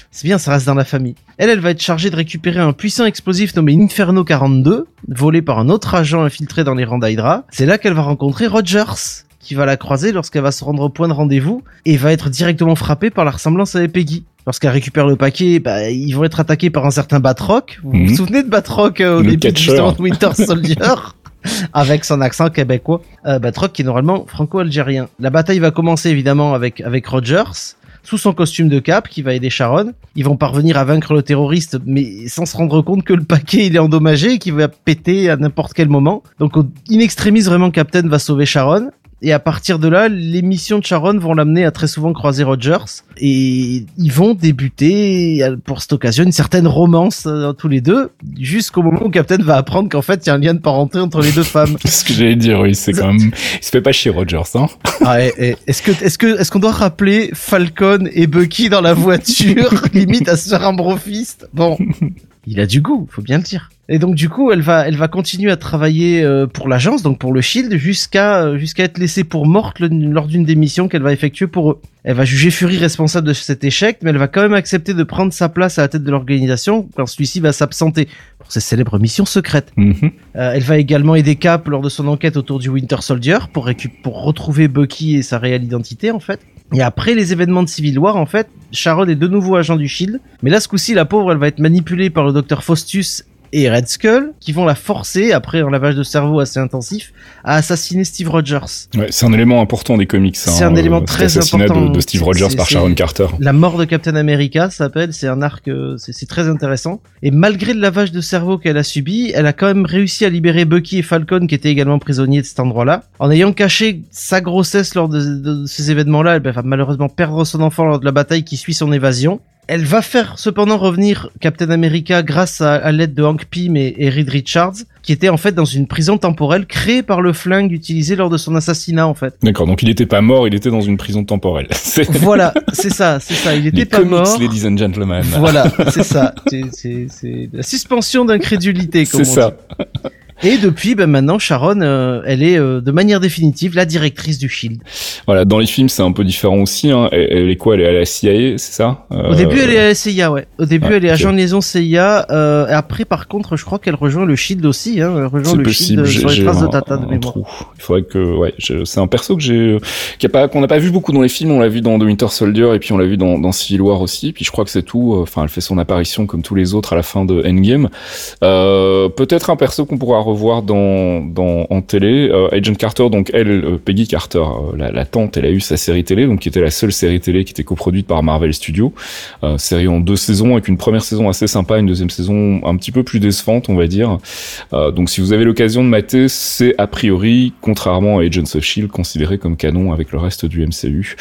C'est bien, ça reste dans la famille. Elle, elle va être chargée de récupérer un puissant explosif nommé Inferno 42, volé par un autre agent infiltré dans les rangs d'Hydra. C'est là qu'elle va rencontrer Rogers, qui va la croiser lorsqu'elle va se rendre au point de rendez-vous et va être directement frappée par la ressemblance avec Peggy. Lorsqu'elle récupère le paquet, bah, ils vont être attaqués par un certain Batroc. Vous
Mhm.
vous souvenez de Batroc euh, au
Le
début justement de Winter Soldier? Avec son accent québécois. Euh, Batroc qui est normalement franco-algérien. La bataille va commencer évidemment avec avec Rogers sous son costume de cap qui va aider Sharon. Ils vont parvenir à vaincre le terroriste mais sans se rendre compte que le paquet il est endommagé et qu'il va péter à n'importe quel moment. Donc in extremis vraiment Captain va sauver Sharon. Et à partir de là, les missions de Sharon vont l'amener à très souvent croiser Rogers. Et ils vont débuter, pour cette occasion, une certaine romance euh, tous les deux, jusqu'au moment où Captain va apprendre qu'en fait, il y a un lien de parenté entre les deux femmes.
C'est ce que j'allais dire, oui, c'est quand même, il se fait pas chier Rogers, hein.
Ah, et- et est-ce que, est-ce que, est-ce qu'on doit rappeler Falcon et Bucky dans la voiture, limite à se faire un brofist? Bon, il a du goût, faut bien le dire. Et donc du coup, elle va, elle va continuer à travailler euh, pour l'agence, donc pour le Shield, jusqu'à, euh, jusqu'à être laissée pour morte le- lors d'une des missions qu'elle va effectuer pour eux. Elle va juger Fury responsable de cet échec, mais elle va quand même accepter de prendre sa place à la tête de l'organisation quand celui-ci va s'absenter pour ses célèbres missions secrètes.
Mhm.
Euh, elle va également aider Cap lors de son enquête autour du Winter Soldier pour, récup- pour retrouver Bucky et sa réelle identité en fait. Et après les événements de Civil War en fait, Sharon est de nouveau agent du Shield, mais là ce coup-ci la pauvre elle va être manipulée par le docteur Faustus et Red Skull qui vont la forcer après un lavage de cerveau assez intensif à assassiner Steve Rogers.
Ouais, c'est un élément important des comics. hein,
C'est un élément
cet
très important.
De, de Steve Rogers par Sharon Carter.
La mort de Captain America ça s'appelle, c'est un arc, euh, c'est c'est très intéressant. Et malgré le lavage de cerveau qu'elle a subi, elle a quand même réussi à libérer Bucky et Falcon qui étaient également prisonniers de cet endroit-là. En ayant caché sa grossesse lors de, de ces événements-là, elle va malheureusement perdre son enfant lors de la bataille qui suit son évasion. Elle va faire cependant revenir Captain America grâce à, à l'aide de Hank Pym et, et Reed Richards, qui était en fait dans une prison temporelle créée par le flingue utilisé lors de son assassinat en fait.
D'accord, donc il était pas mort, il était dans une prison temporelle.
Voilà, c'est ça, c'est ça. Il était
les
pas
comics,
mort.
ladies and gentlemen.
Voilà, c'est ça. C'est- la suspension d'incrédulité,
C'est ça.
dit. Et depuis, ben maintenant, Sharon, euh, elle est euh, de manière définitive la directrice du Shield.
Voilà, dans les films, c'est un peu différent aussi. Hein. Elle, elle est quoi? Elle est à la CIA, c'est ça?
Au
Euh,
début, elle est à la CIA, ouais. Au début,
Ah,
elle est
ok.
agent de liaison CIA. Euh, après, par contre, je crois qu'elle rejoint le Shield aussi. Hein. Elle rejoint
C'est
le
possible.
Shield sur les traces
un,
de Tata de mémoire.
trou. Il faudrait que, ouais, c'est un perso que j'ai, pas, qu'on n'a pas vu beaucoup dans les films. On l'a vu dans The Winter Soldier et puis on l'a vu dans, dans Civil War aussi. Puis je crois que c'est tout. Enfin, elle fait son apparition comme tous les autres à la fin de Endgame. Euh, peut-être un perso qu'on pourra revoir dans, dans en télé. Euh, Agent Carter, donc elle, euh, Peggy Carter, euh, la, la tante, elle a eu sa série télé, donc qui était la seule série télé qui était coproduite par Marvel Studios. Série en deux saisons avec une première saison assez sympa, une deuxième saison un petit peu plus décevante, on va dire. Donc si vous avez l'occasion de mater, c'est a priori, contrairement à Agents of Shield, considéré comme canon avec le reste du MCU.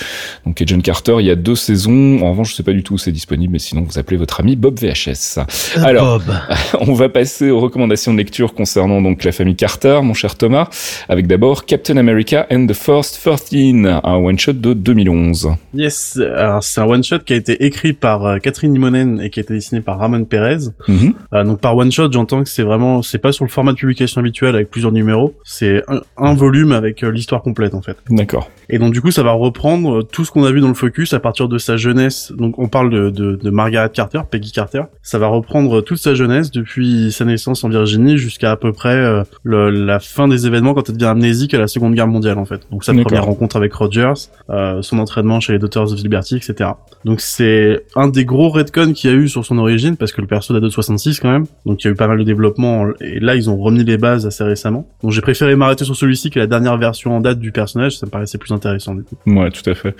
Donc Agent Carter, il y a deux saisons. En revanche, je sais pas du tout où c'est disponible, mais sinon vous appelez votre ami Bob VHS. Alors,
Bob.
on va passer aux recommandations de lecture concernant donc la famille Carter, mon cher Thomas, avec d'abord Captain America and the First 13, un one-shot de 2011.
Yes, alors c'est un one shot qui a été écrit par euh, Catherine Limonen et qui a été dessiné par Ramon Perez.
Mhm.
Euh, donc par one shot, j'entends que c'est vraiment, c'est pas sur le format de publication habituel avec plusieurs numéros, c'est un, un volume avec euh, l'histoire complète en fait.
D'accord.
Et donc du coup, ça va reprendre tout ce qu'on a vu dans le focus à partir de sa jeunesse. Donc on parle de, de, de Margaret Carter, Peggy Carter. Ça va reprendre toute sa jeunesse depuis sa naissance en Virginie jusqu'à à peu près euh, le- la fin des événements quand elle devient amnésique à la Seconde Guerre mondiale en fait. Donc sa première rencontre avec Rogers, euh, son entraînement chez les Daughters of Liberty, etc. Donc c'est un des gros retcons qu'il y a eu sur son origine parce que le perso date de 66 quand même. Donc il y a eu pas mal de développement et là ils ont remis les bases assez récemment. Donc j'ai préféré m'arrêter sur celui-ci qui est la dernière version en date du personnage, ça me paraissait plus intéressant du coup.
Ouais, tout à fait.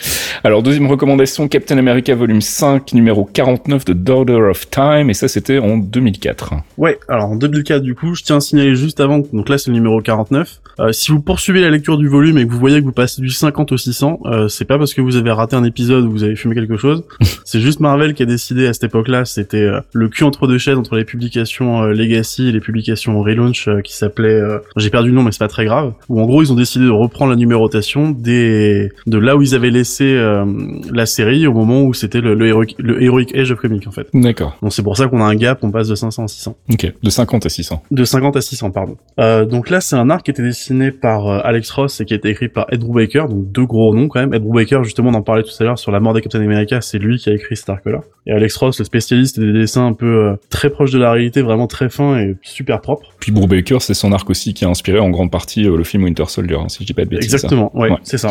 Alors, deuxième recommandation, Captain America volume 5, numéro 49 de Daughter of Time, et ça c'était en 2004.
Ouais, alors en 2004 du coup, je tiens à signaler juste avant, donc là c'est le numéro 49. Euh, si vous poursuivez la lecture du volume et que vous voyez que vous passez du 50 au 600, euh, c'est pas parce que vous avez raté un épisode ou vous avez fumé quelque chose. c'est juste Marvel qui a décidé à cette époque-là, c'était euh, le cul entre deux chaises entre les publications Legacy et les publications Relaunch qui s'appelait, j'ai perdu le nom mais c'est pas très grave. Où en gros ils ont décidé de reprendre la numérotation des de là où ils avaient laissé la série au moment où c'était le, le, Heroic, le Heroic Age of Comic en fait.
D'accord.
Donc c'est pour ça qu'on a un gap, on passe de 500 à 600.
Ok. De 50 à 600.
De 50 à 600, pardon. Euh, donc là, c'est un arc qui était dessiné par euh, Alex Ross et qui a été écrit par Ed Brubaker, donc deux gros noms quand même. Ed Brubaker, justement, on en parlait tout à l'heure sur la mort des Captain America, c'est lui qui a écrit cet arc-là. Et Alex Ross, le spécialiste des dessins un peu euh, très proches de la réalité, vraiment très fins et super propres.
Puis Brubaker, c'est son arc aussi qui a inspiré en grande partie le film Winter Soldier, hein, si je dis pas de bêtises.
Exactement, ouais,
Ouais.
c'est ça.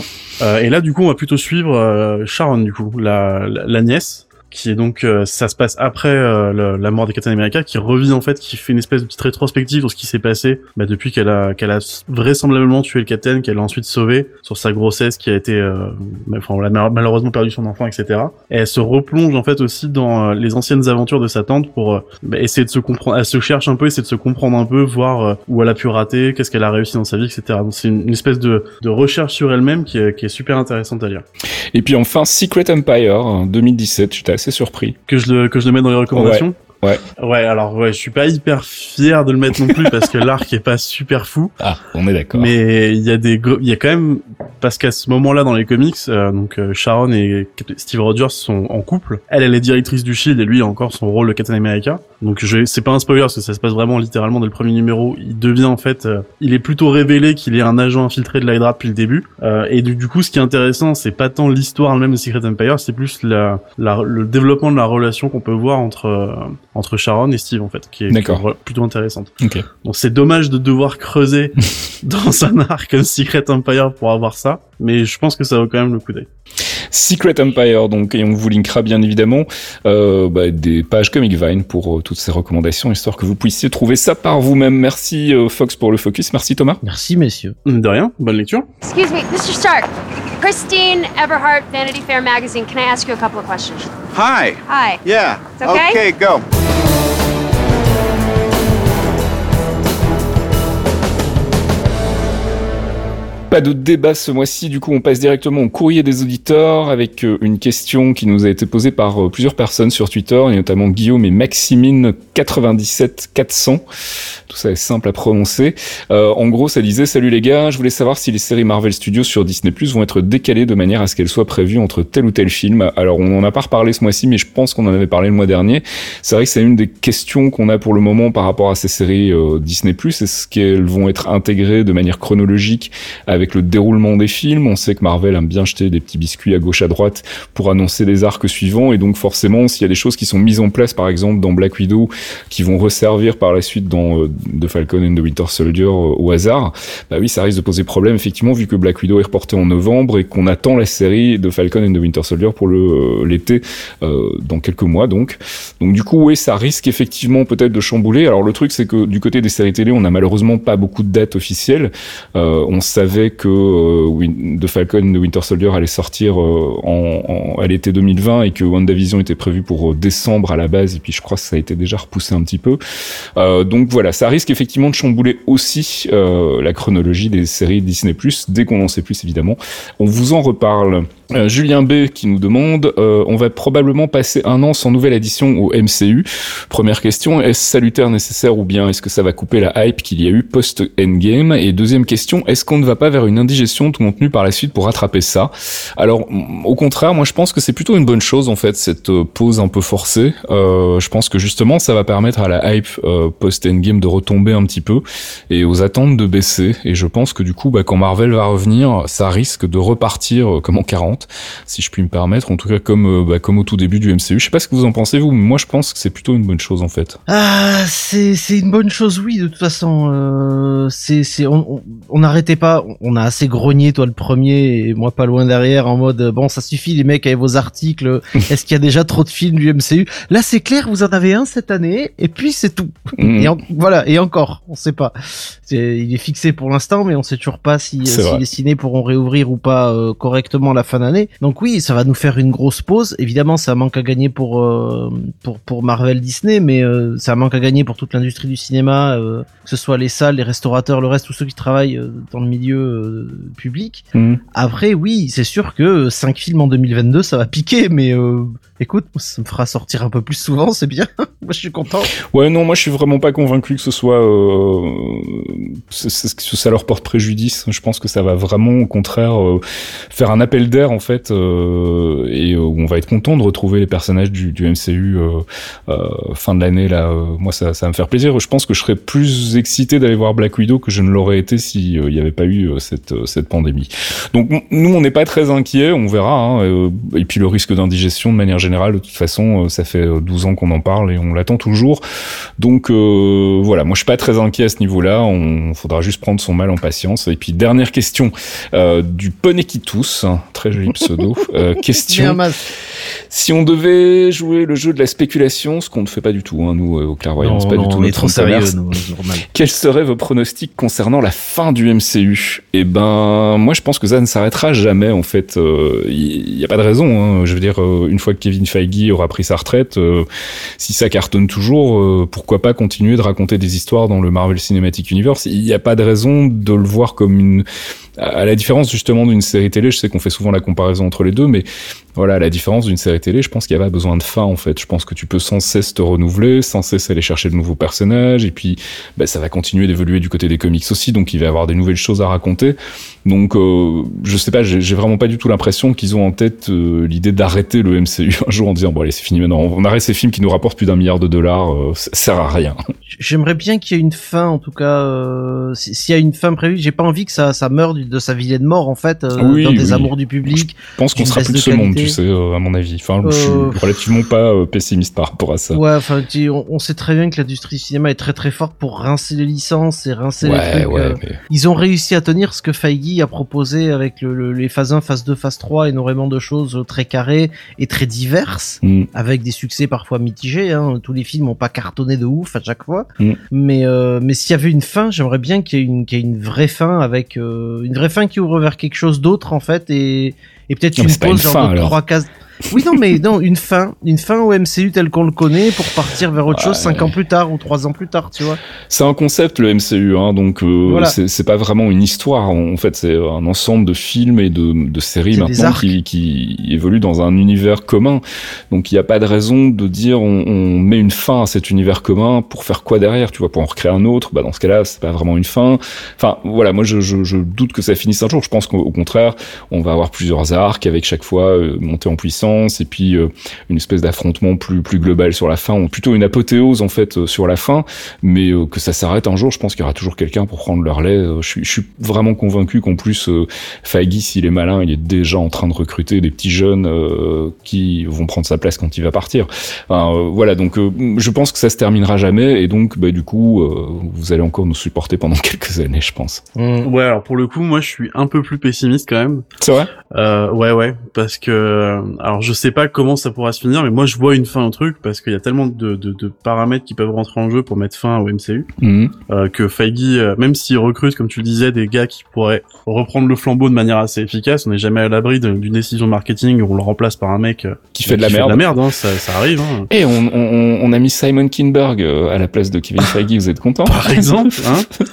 Et là, du coup, on va plutôt suivre Sharon, du coup, la, la, la nièce, qui est donc, euh, ça se passe après euh, la mort des Captain America, qui revit en fait, qui fait une espèce de petite rétrospective sur ce qui s'est passé bah, depuis qu'elle a, qu'elle a vraisemblablement tué le Captain, qu'elle a ensuite sauvé sur sa grossesse, qui a été, euh, enfin, elle a mal- malheureusement perdu son enfant, etc. Et elle se replonge en fait aussi dans euh, les anciennes aventures de sa tante pour euh, bah, essayer de se comprendre, elle se cherche un peu, essayer de se comprendre un peu, voir où elle a pu rater, qu'est-ce qu'elle a réussi dans sa vie, etc. Donc c'est une, espèce de, de recherche sur elle-même qui est, qui est super intéressante à lire.
Et puis enfin, Secret Empire, en 2017, j'étais assez surpris.
Que je le, que je le mette dans les recommandations.
Ouais.
Ouais, alors ouais, je suis pas hyper fier de le mettre non plus parce que l'arc est pas super fou.
Ah, on est d'accord.
Mais il y a des, il y a quand même parce qu'à ce moment-là dans les comics, euh, donc euh, Sharon et Steve Rogers sont en couple. Elle, elle est directrice du Shield et lui a encore son rôle de Captain America. Donc je, c'est pas un spoiler parce que ça se passe vraiment littéralement dès le premier numéro. Il devient en fait, euh, il est plutôt révélé qu'il est un agent infiltré de l'Hydra depuis le début. Euh, et du, du coup, ce qui est intéressant, c'est pas tant l'histoire elle-même de Secret Empire, c'est plus la, la- le développement de la relation qu'on peut voir entre euh, entre Sharon et Steve en fait, qui est, qui plutôt intéressante.
Ok.
Donc c'est dommage de devoir creuser dans un arc comme Secret Empire pour avoir ça, mais je pense que ça vaut quand même le coup d'œil.
Secret Empire, donc, et on vous linkera bien évidemment euh, bah, des pages Comic Vine pour euh, toutes ces recommandations, histoire que vous puissiez trouver ça par vous-même. Merci euh, Fox pour le focus, merci Thomas.
Merci, messieurs.
De rien, bonne lecture.
Excuse me, Mr. Stark. Christine Everhart, Vanity Fair magazine. Can I ask you a couple of questions?
Hi.
Hi.
Yeah.
It's okay?
Okay, go.
Pas de débat ce mois-ci, du coup on passe directement au courrier des auditeurs avec euh, une question qui nous a été posée par euh, plusieurs personnes sur Twitter, et notamment Guillaume et Maximine 97 400. Tout ça est simple à prononcer. Euh, en gros, ça disait Salut les gars, je voulais savoir si les séries Marvel Studios sur Disney Plus vont être décalées de manière à ce qu'elles soient prévues entre tel ou tel film. Alors on en a pas reparlé ce mois-ci, mais je pense qu'on en avait parlé le mois dernier. C'est vrai que c'est une des questions qu'on a pour le moment par rapport à ces séries euh, Disney Plus. Est-ce qu'elles vont être intégrées de manière chronologique avec le déroulement des films. On sait que Marvel aime bien jeter des petits biscuits à gauche à droite pour annoncer les arcs suivants et donc forcément s'il y a des choses qui sont mises en place par exemple dans Black Widow qui vont resservir par la suite dans euh, The Falcon and the Winter Soldier euh, au hasard, bah oui ça risque de poser problème effectivement vu que Black Widow est reporté en novembre et qu'on attend la série de Falcon and the Winter Soldier pour euh, l'été dans quelques mois donc. Donc du coup oui ça risque effectivement peut-être de chambouler. Alors le truc c'est que du côté des séries télé on n'a malheureusement pas beaucoup de dates officielles. On savait que euh, The Falcon de Winter Soldier allait sortir euh, en, en- à l'été 2020 et que WandaVision était prévu pour euh, décembre à la base et puis je crois que ça a été déjà repoussé un petit peu. Donc voilà, ça risque effectivement de chambouler aussi la chronologie des séries Disney+, dès qu'on en sait plus évidemment. On vous en reparle. Euh, Julien B qui nous demande, euh, on va probablement passer un an sans nouvelle édition au MCU. Première question, est-ce salutaire, nécessaire ou bien est-ce que ça va couper la hype qu'il y a eu post-Endgame? Et deuxième question, est-ce qu'on ne va pas vers une indigestion de contenu par la suite pour rattraper ça? Alors, au contraire, moi je pense que c'est plutôt une bonne chose en fait, cette euh, pause un peu forcée. Je pense que justement ça va permettre à la hype euh, post-Endgame de retomber un petit peu et aux attentes de baisser. Et je pense que du coup, bah, quand Marvel va revenir, ça risque de repartir comme en 40, si je puis me permettre, en tout cas comme, euh, bah, comme au tout début du MCU. Je sais pas ce que vous en pensez vous, mais moi je pense que c'est plutôt une bonne chose en fait.
Ah, c'est c'est une bonne chose, oui. De toute façon, euh, c'est c'est on on- on n'arrêtait pas. On a assez grogné toi le premier et moi pas loin derrière en mode bon ça suffit les mecs avec vos articles. Est-ce qu'il y a déjà trop de films du MCU Là c'est clair, vous en avez un cette année et puis c'est tout.
Mhm.
Et en- voilà et encore, on sait pas. C'est- il est fixé pour l'instant, mais on sait toujours pas si,
vrai.
les ciné pourront réouvrir ou pas euh, correctement à la fin d'année. Donc oui, ça va nous faire une grosse pause. Évidemment, ça manque à gagner pour euh, pour pour Marvel Disney, mais euh, ça manque à gagner pour toute l'industrie du cinéma, euh, que ce soit les salles, les restaurateurs, le reste, tous ceux qui travaillent dans le milieu public.
Mhm.
Après, oui, c'est sûr que 5 films en 2022, ça va piquer, mais écoute, ça me fera sortir un peu plus souvent, c'est bien. Moi, je suis content.
Ouais, non, moi je suis vraiment pas convaincu que ce soit euh, que ça leur porte préjudice. Je pense que ça va vraiment, au contraire, euh, faire un appel d'air en fait, euh, et euh, on va être content de retrouver les personnages du, du MCU euh, euh, fin de l'année là. moi, ça, ça va me faire plaisir. Je pense que je serais plus excité d'aller voir Black Widow que je ne l'aurais été si il n'y avait pas eu cette cette pandémie. Donc nous, on n'est pas très inquiets, on verra. Hein, et puis le risque d'indigestion, de manière générale, de toute façon, euh, ça fait euh, 12 ans qu'on en parle et on l'attend toujours. Donc euh, voilà, moi je suis pas très inquiet à ce niveau-là. On faudra juste prendre son mal en patience. Et puis dernière question euh, du Ponekitus, hein, très joli pseudo. Euh, question si on devait jouer le jeu de la spéculation, ce qu'on ne fait pas du tout, hein, nous euh, au clairvoyant,
Non,
c'est pas
non,
du tout
on est
notre
trop sérieux, nous.
Quels seraient vos pronostics concernant la fin du MCU Eh ben, moi, je pense que ça ne s'arrêtera jamais. En fait, il n'y a pas de raison. Hein. Je veux dire, euh, une fois que Kevin Feige aura pris sa retraite, euh, si ça cartonne toujours, euh, pourquoi pas continuer de raconter des histoires dans le Marvel Cinematic Universe? Il n'y a pas de raison de le voir comme une à la différence justement d'une série télé, je sais qu'on fait souvent la comparaison entre les deux, mais voilà, à la différence d'une série télé, je pense qu'il n'y a pas besoin de fin en fait. Je pense que tu peux sans cesse te renouveler, sans cesse aller chercher de nouveaux personnages, et puis bah, ça va continuer d'évoluer du côté des comics aussi, donc il va y avoir des nouvelles choses à raconter. Donc euh, je sais pas, j'ai vraiment pas du tout l'impression qu'ils ont en tête euh, l'idée d'arrêter le MCU un jour en disant bon allez c'est fini maintenant, on arrête ces films qui nous rapportent plus d'un milliard de dollars, euh, ça sert à rien.
J'aimerais bien qu'il y ait une fin, en tout cas, euh, si- s'il y a une fin prévue. J'ai pas envie que ça, ça meure du- de sa vilaine mort, en fait, euh,
Oui,
dans des amours du public.
Je pense qu'on sera plus de
de
ce monde, tu sais, euh, à mon avis. Enfin, je suis
Euh,
relativement pas pessimiste par rapport à ça.
Ouais, enfin, tu- on, on sait très bien que l'industrie du cinéma est très très forte pour rincer les licences et rincer les trucs.
ouais, mais-
Ils ont réussi à tenir ce que Feige a proposé avec le, le- les phases 1, phase 2, phase 3, énormément de choses très carrées et très diverses,
Mm.
avec des succès parfois mitigés. Hein. Tous les films n'ont pas cartonné de ouf à chaque fois.
Mm.
Mais, mais s'il y avait une fin, j'aimerais bien qu'il y ait une, qu'il y ait une vraie fin avec euh, une vraie fin qui ouvre vers quelque chose d'autre en fait et, et peut-être une pause genre
fin,
de
alors.
trois cases. Oui non mais non une fin une fin au MCU tel qu'on le connaît pour partir vers autre chose cinq ans plus tard ou trois ans plus tard tu vois.
C'est un concept le MCU, hein, donc euh,
Voilà.
c'est pas vraiment une histoire. En fait, c'est un ensemble de films et de, de séries maintenant qui, qui évoluent dans un univers commun. Donc il n'y a pas de raison de dire on, on met une fin à cet univers commun pour faire quoi derrière, tu vois, pour en recréer un autre. Bah dans ce cas-là, c'est pas vraiment une fin. Enfin voilà, moi je, je, je doute que ça finisse un jour. Je pense qu'au au contraire, on va avoir plusieurs arcs avec chaque fois euh, montée en puissance et puis euh, une espèce d'affrontement plus plus global sur la fin, ou plutôt une apothéose en fait euh, sur la fin mais euh, que ça s'arrête un jour, je pense qu'il y aura toujours quelqu'un pour prendre le relais. Je, suis, je suis vraiment convaincu qu'en plus, euh, Feige, s'il est malin, il est déjà en train de recruter des petits jeunes euh, qui vont prendre sa place quand il va partir. Enfin, euh, voilà, donc euh, je pense que ça se terminera jamais, et donc bah, du coup, euh, vous allez encore nous supporter pendant quelques années, je pense.
Ouais, alors pour le coup, moi je suis un peu plus pessimiste quand même.
C'est vrai?
Euh, ouais, ouais, parce que euh, alors je sais pas comment ça pourra se finir, mais moi je vois une fin au truc parce qu'il y a tellement de, de, de paramètres qui peuvent rentrer en jeu pour mettre fin au MCU
Mhm.
euh, que Feige, euh, même s'il recrute, comme tu le disais, des gars qui pourraient reprendre le flambeau de manière assez efficace, on n'est jamais à l'abri de- d'une décision marketing où on le remplace par un mec euh,
Qui fait de la
qui
merde.
merde, hein, ça, ça arrive. Hein.
Et on, on, on a mis Simon Kinberg à la place de Kevin Feige, vous êtes content
Par exemple, hein.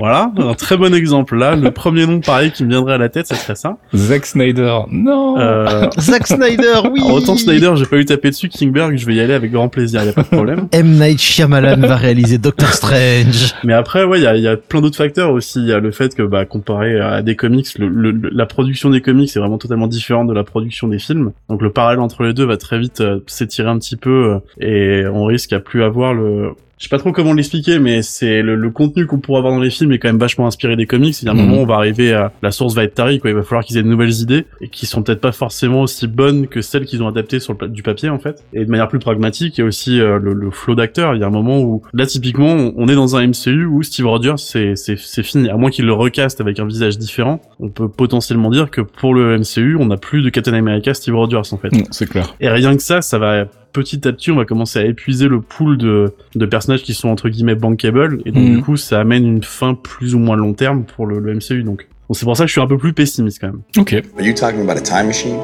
Voilà, un très bon exemple. Là, le premier nom pareil qui me viendrait à la tête, ce serait ça.
Zack Snyder, non
Euh,
Zack Snyder oui.
alors, autant Snyder, j'ai pas eu tapé dessus. Kingberg, je vais y aller avec grand plaisir, y a pas de problème.
M Night Shyamalan va réaliser Doctor Strange.
Mais après, ouais, il y a, il y a plein d'autres facteurs aussi. Il y a le fait que, bah, comparé à des comics, le, le- le- la production des comics est vraiment totalement différente de la production des films. Donc le parallèle entre les deux va très vite euh, s'étirer un petit peu euh, et on risque à plus avoir le. Je sais pas trop comment l'expliquer, mais c'est le, le contenu qu'on pourra avoir dans les films est quand même vachement inspiré des comics. Il y a un
Mhm.
moment où on va arriver à la source va être tarie, quoi. Il va falloir qu'ils aient de nouvelles idées et qui sont peut-être pas forcément aussi bonnes que celles qu'ils ont adaptées sur le du papier en fait. Et de manière plus pragmatique, il y a aussi euh, le, le flow d'acteurs. Il y a un moment où là typiquement on- est dans un MCU où Steve Rogers c'est c'est fini. À moins qu'il le recaste avec un visage différent, on peut potentiellement dire que pour le MCU on n'a plus de Captain America Steve Rogers en fait.
Non, C'est clair.
Et rien que ça, ça va petit à petit, on va commencer à épuiser le pool de, de personnages qui sont entre guillemets bankable, et donc
Mhm.
du coup, ça amène une fin plus ou moins long terme pour le, le MCU. Donc Donc c'est pour ça que je suis un peu plus pessimiste quand même.
Ok.
Are you talking about a time machine?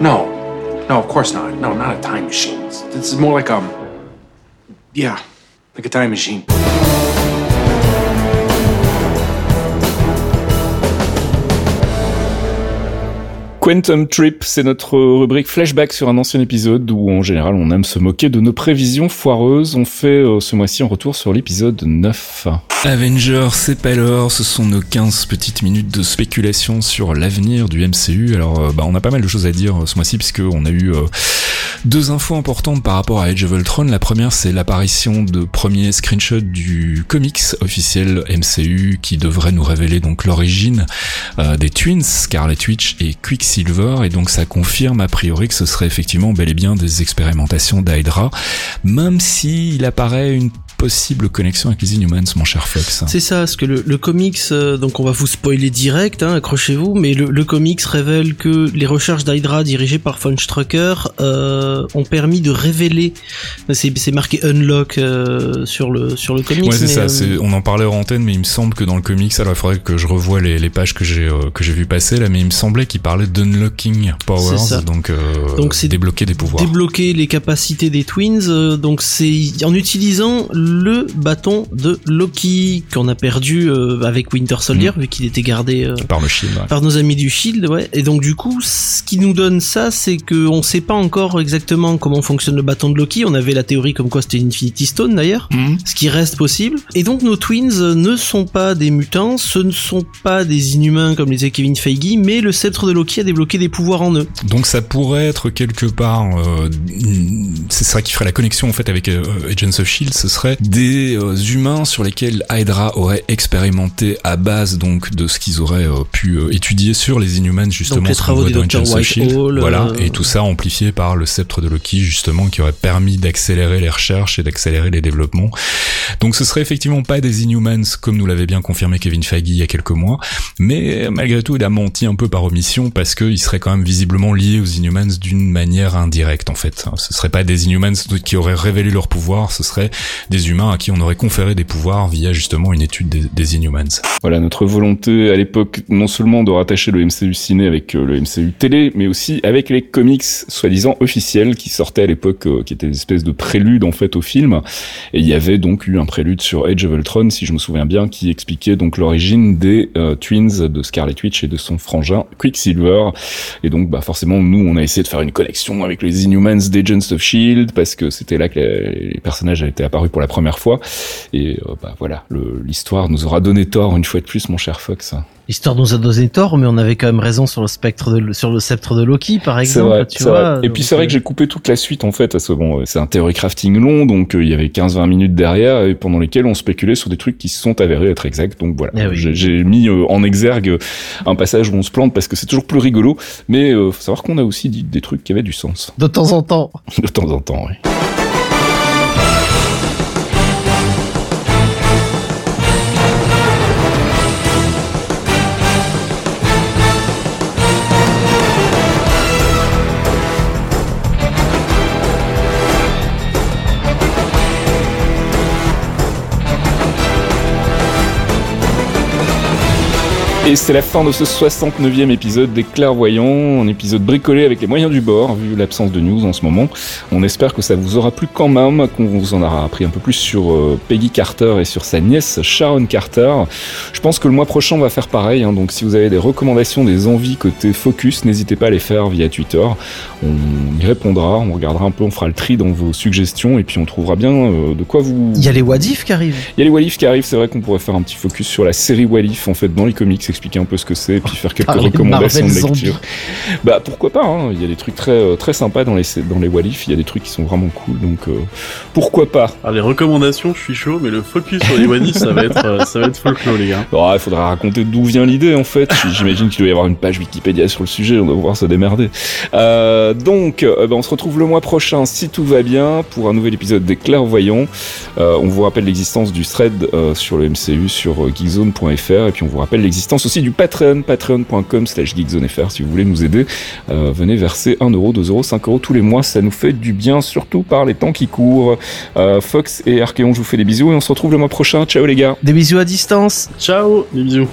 No. No, of course not. No, not a time machine. It's, it's more like um. Yeah, like a time machine.
Quantum Trip, c'est notre rubrique flashback sur un ancien épisode où en général on aime se moquer de nos prévisions foireuses. On fait euh, ce mois-ci un retour sur l'épisode 9. Avengers, c'est pas ce sont nos 15 petites minutes de spéculation sur l'avenir du MCU. Alors euh, bah, on a pas mal de choses à dire euh, ce mois-ci puisque on a eu deux infos importantes par rapport à Age of Ultron. La première c'est l'apparition de premiers screenshots du comics officiel MCU qui devrait nous révéler donc l'origine euh, des twins, Scarlet Witch et Quicksilver, et donc ça confirme a priori que ce serait effectivement bel et bien des expérimentations d'Hydra, même si il apparaît une possible connexion avec les Inhumans, mon cher Fox.
C'est ça, parce que le, le comics, euh, donc on va vous spoiler direct, hein, accrochez-vous, mais le, le comics révèle que les recherches d'Hydra dirigées par Von Strucker euh, ont permis de révéler, c'est marqué unlock euh, sur le sur le comics.
Ouais, c'est ça. On en parlait hors antenne, mais il me semble que dans le comics, alors il faudrait que je revoie les, les pages que j'ai j'ai vu passer là, mais il me semblait qu'il parlait d'unlocking powers, donc,
Donc c'est
débloquer des pouvoirs.
débloquer les capacités des twins. donc c'est en utilisant le bâton de Loki qu'on a perdu euh, avec Winter Soldier
Mm.
vu qu'il était gardé euh,
par le shield. ouais.
par nos amis du Shield, ouais. Et donc du coup, ce qui nous donne ça, c'est que on sait pas encore exactement comment fonctionne le bâton de Loki. On avait la théorie comme quoi c'était l'Infinity Stone d'ailleurs,
Mhm.
ce qui reste possible. Et donc nos twins ne sont pas des mutants, ce ne sont pas des inhumains comme les disait Kevin Feige, mais le sceptre de Loki a débloqué des pouvoirs en eux.
Donc ça pourrait être quelque part, euh, c'est ça qui ferait la connexion en fait avec Agents of Shield. Ce serait des euh, humains sur lesquels Hydra aurait expérimenté à base donc de ce qu'ils auraient euh, pu euh, étudier sur les Inhumans justement.
Donc les travaux du Dr. Whitehall,
Voilà,
euh,
et tout ça amplifié par le sceptre de Loki justement qui aurait permis d'accélérer les recherches et d'accélérer les développements. Donc ce serait effectivement pas des Inhumans comme nous l'avait bien confirmé Kevin Feige il y a quelques mois, mais malgré tout il a menti un peu par omission parce qu'il serait quand même visiblement lié aux Inhumans d'une manière indirecte en fait. Ce serait pas des Inhumans qui auraient révélé leur pouvoir, ce serait des humains à qui on aurait conféré des pouvoirs via justement une étude des, Inhumans. Voilà notre volonté à l'époque non seulement de rattacher le MCU ciné avec euh, le MCU télé, mais aussi avec les comics soi-disant officiels qui sortaient à l'époque, euh, qui étaient des espèces de préludes en fait au film. Et il y avait donc eu un prélude sur Age of Ultron, si je me souviens bien, qui expliquait donc l'origine des euh, twins de Scarlet Witch et de son frangin Quicksilver. Et donc, bah forcément, nous, on a essayé de faire une connexion avec les Inhumans d'Agents of Shield parce que c'était là que les, les personnages étaient apparus pour la première fois. Et euh, bah voilà, l'histoire nous aura donné tort une fois de plus, mon cher Fox.
L'histoire nous a donné tort, mais on avait quand même raison sur le spectre de, sur le sceptre de Loki, par exemple.
vrai,
tu vois,
vrai. Et puis c'est vrai
euh,
que j'ai coupé toute la suite en fait, parce que bon, euh, c'est un theory crafting long, donc euh, il y avait 15-20 minutes derrière, et pendant lesquelles on spéculait sur des trucs qui se sont avérés être exacts. Donc voilà,
Eh oui.
j'ai j'ai mis euh, en exergue un passage où on se plante parce que c'est toujours plus rigolo, mais euh, faut savoir qu'on a aussi dit des trucs qui avaient du sens
De temps en temps.
de temps en temps. Oui. Et c'est la fin de ce 69e épisode des Clairvoyants, un épisode bricolé avec les moyens du bord, vu l'absence de news en ce moment. On espère que ça vous aura plu quand même, qu'on vous en aura appris un peu plus sur euh, Peggy Carter et sur sa nièce Sharon Carter. Je pense que le mois prochain on va faire pareil, hein, donc si vous avez des recommandations, des envies côté Focus, n'hésitez pas à les faire via Twitter. On y répondra, on regardera un peu, on fera le tri dans vos suggestions et puis on trouvera bien euh, de quoi vous...
Il y a les Wadif qui arrivent.
Il y a les Walif qui arrivent, c'est vrai qu'on pourrait faire un petit focus sur la série Walif en fait dans les comics, expliquer un peu ce que c'est, et puis faire quelques
Parler
recommandations de lecture. Bah pourquoi pas, hein. il y a des trucs très euh, très sympas dans les dans les Walif, il y a des trucs qui sont vraiment cool, donc euh, pourquoi pas.
Alors les recommandations, je suis chaud, mais le focus sur les Wadis, ça va être, euh, ça va être folklore les gars.
Alors, il faudra raconter d'où vient l'idée en fait. J'imagine qu'il doit y avoir une page Wikipédia sur le sujet, on doit pouvoir se démerder. Euh, donc, euh, ben, on se retrouve le mois prochain si tout va bien pour un nouvel épisode des Clairvoyants. Euh, on vous rappelle l'existence du thread euh, sur le MCU sur geekzone.fr et puis on vous rappelle l'existence aussi du Patreon, patreon.com slash geekzonefr si vous voulez nous aider. Euh, venez verser 1 euro, 2 euros, 5 euros tous les mois, ça nous fait du bien, surtout par les temps qui courent. Euh, Fox et Archeon, je vous fais des bisous et on se retrouve le mois prochain. Ciao les gars
Des bisous à distance.
Ciao, des bisous.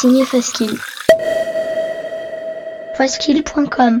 Signé Faskill. Faskill.com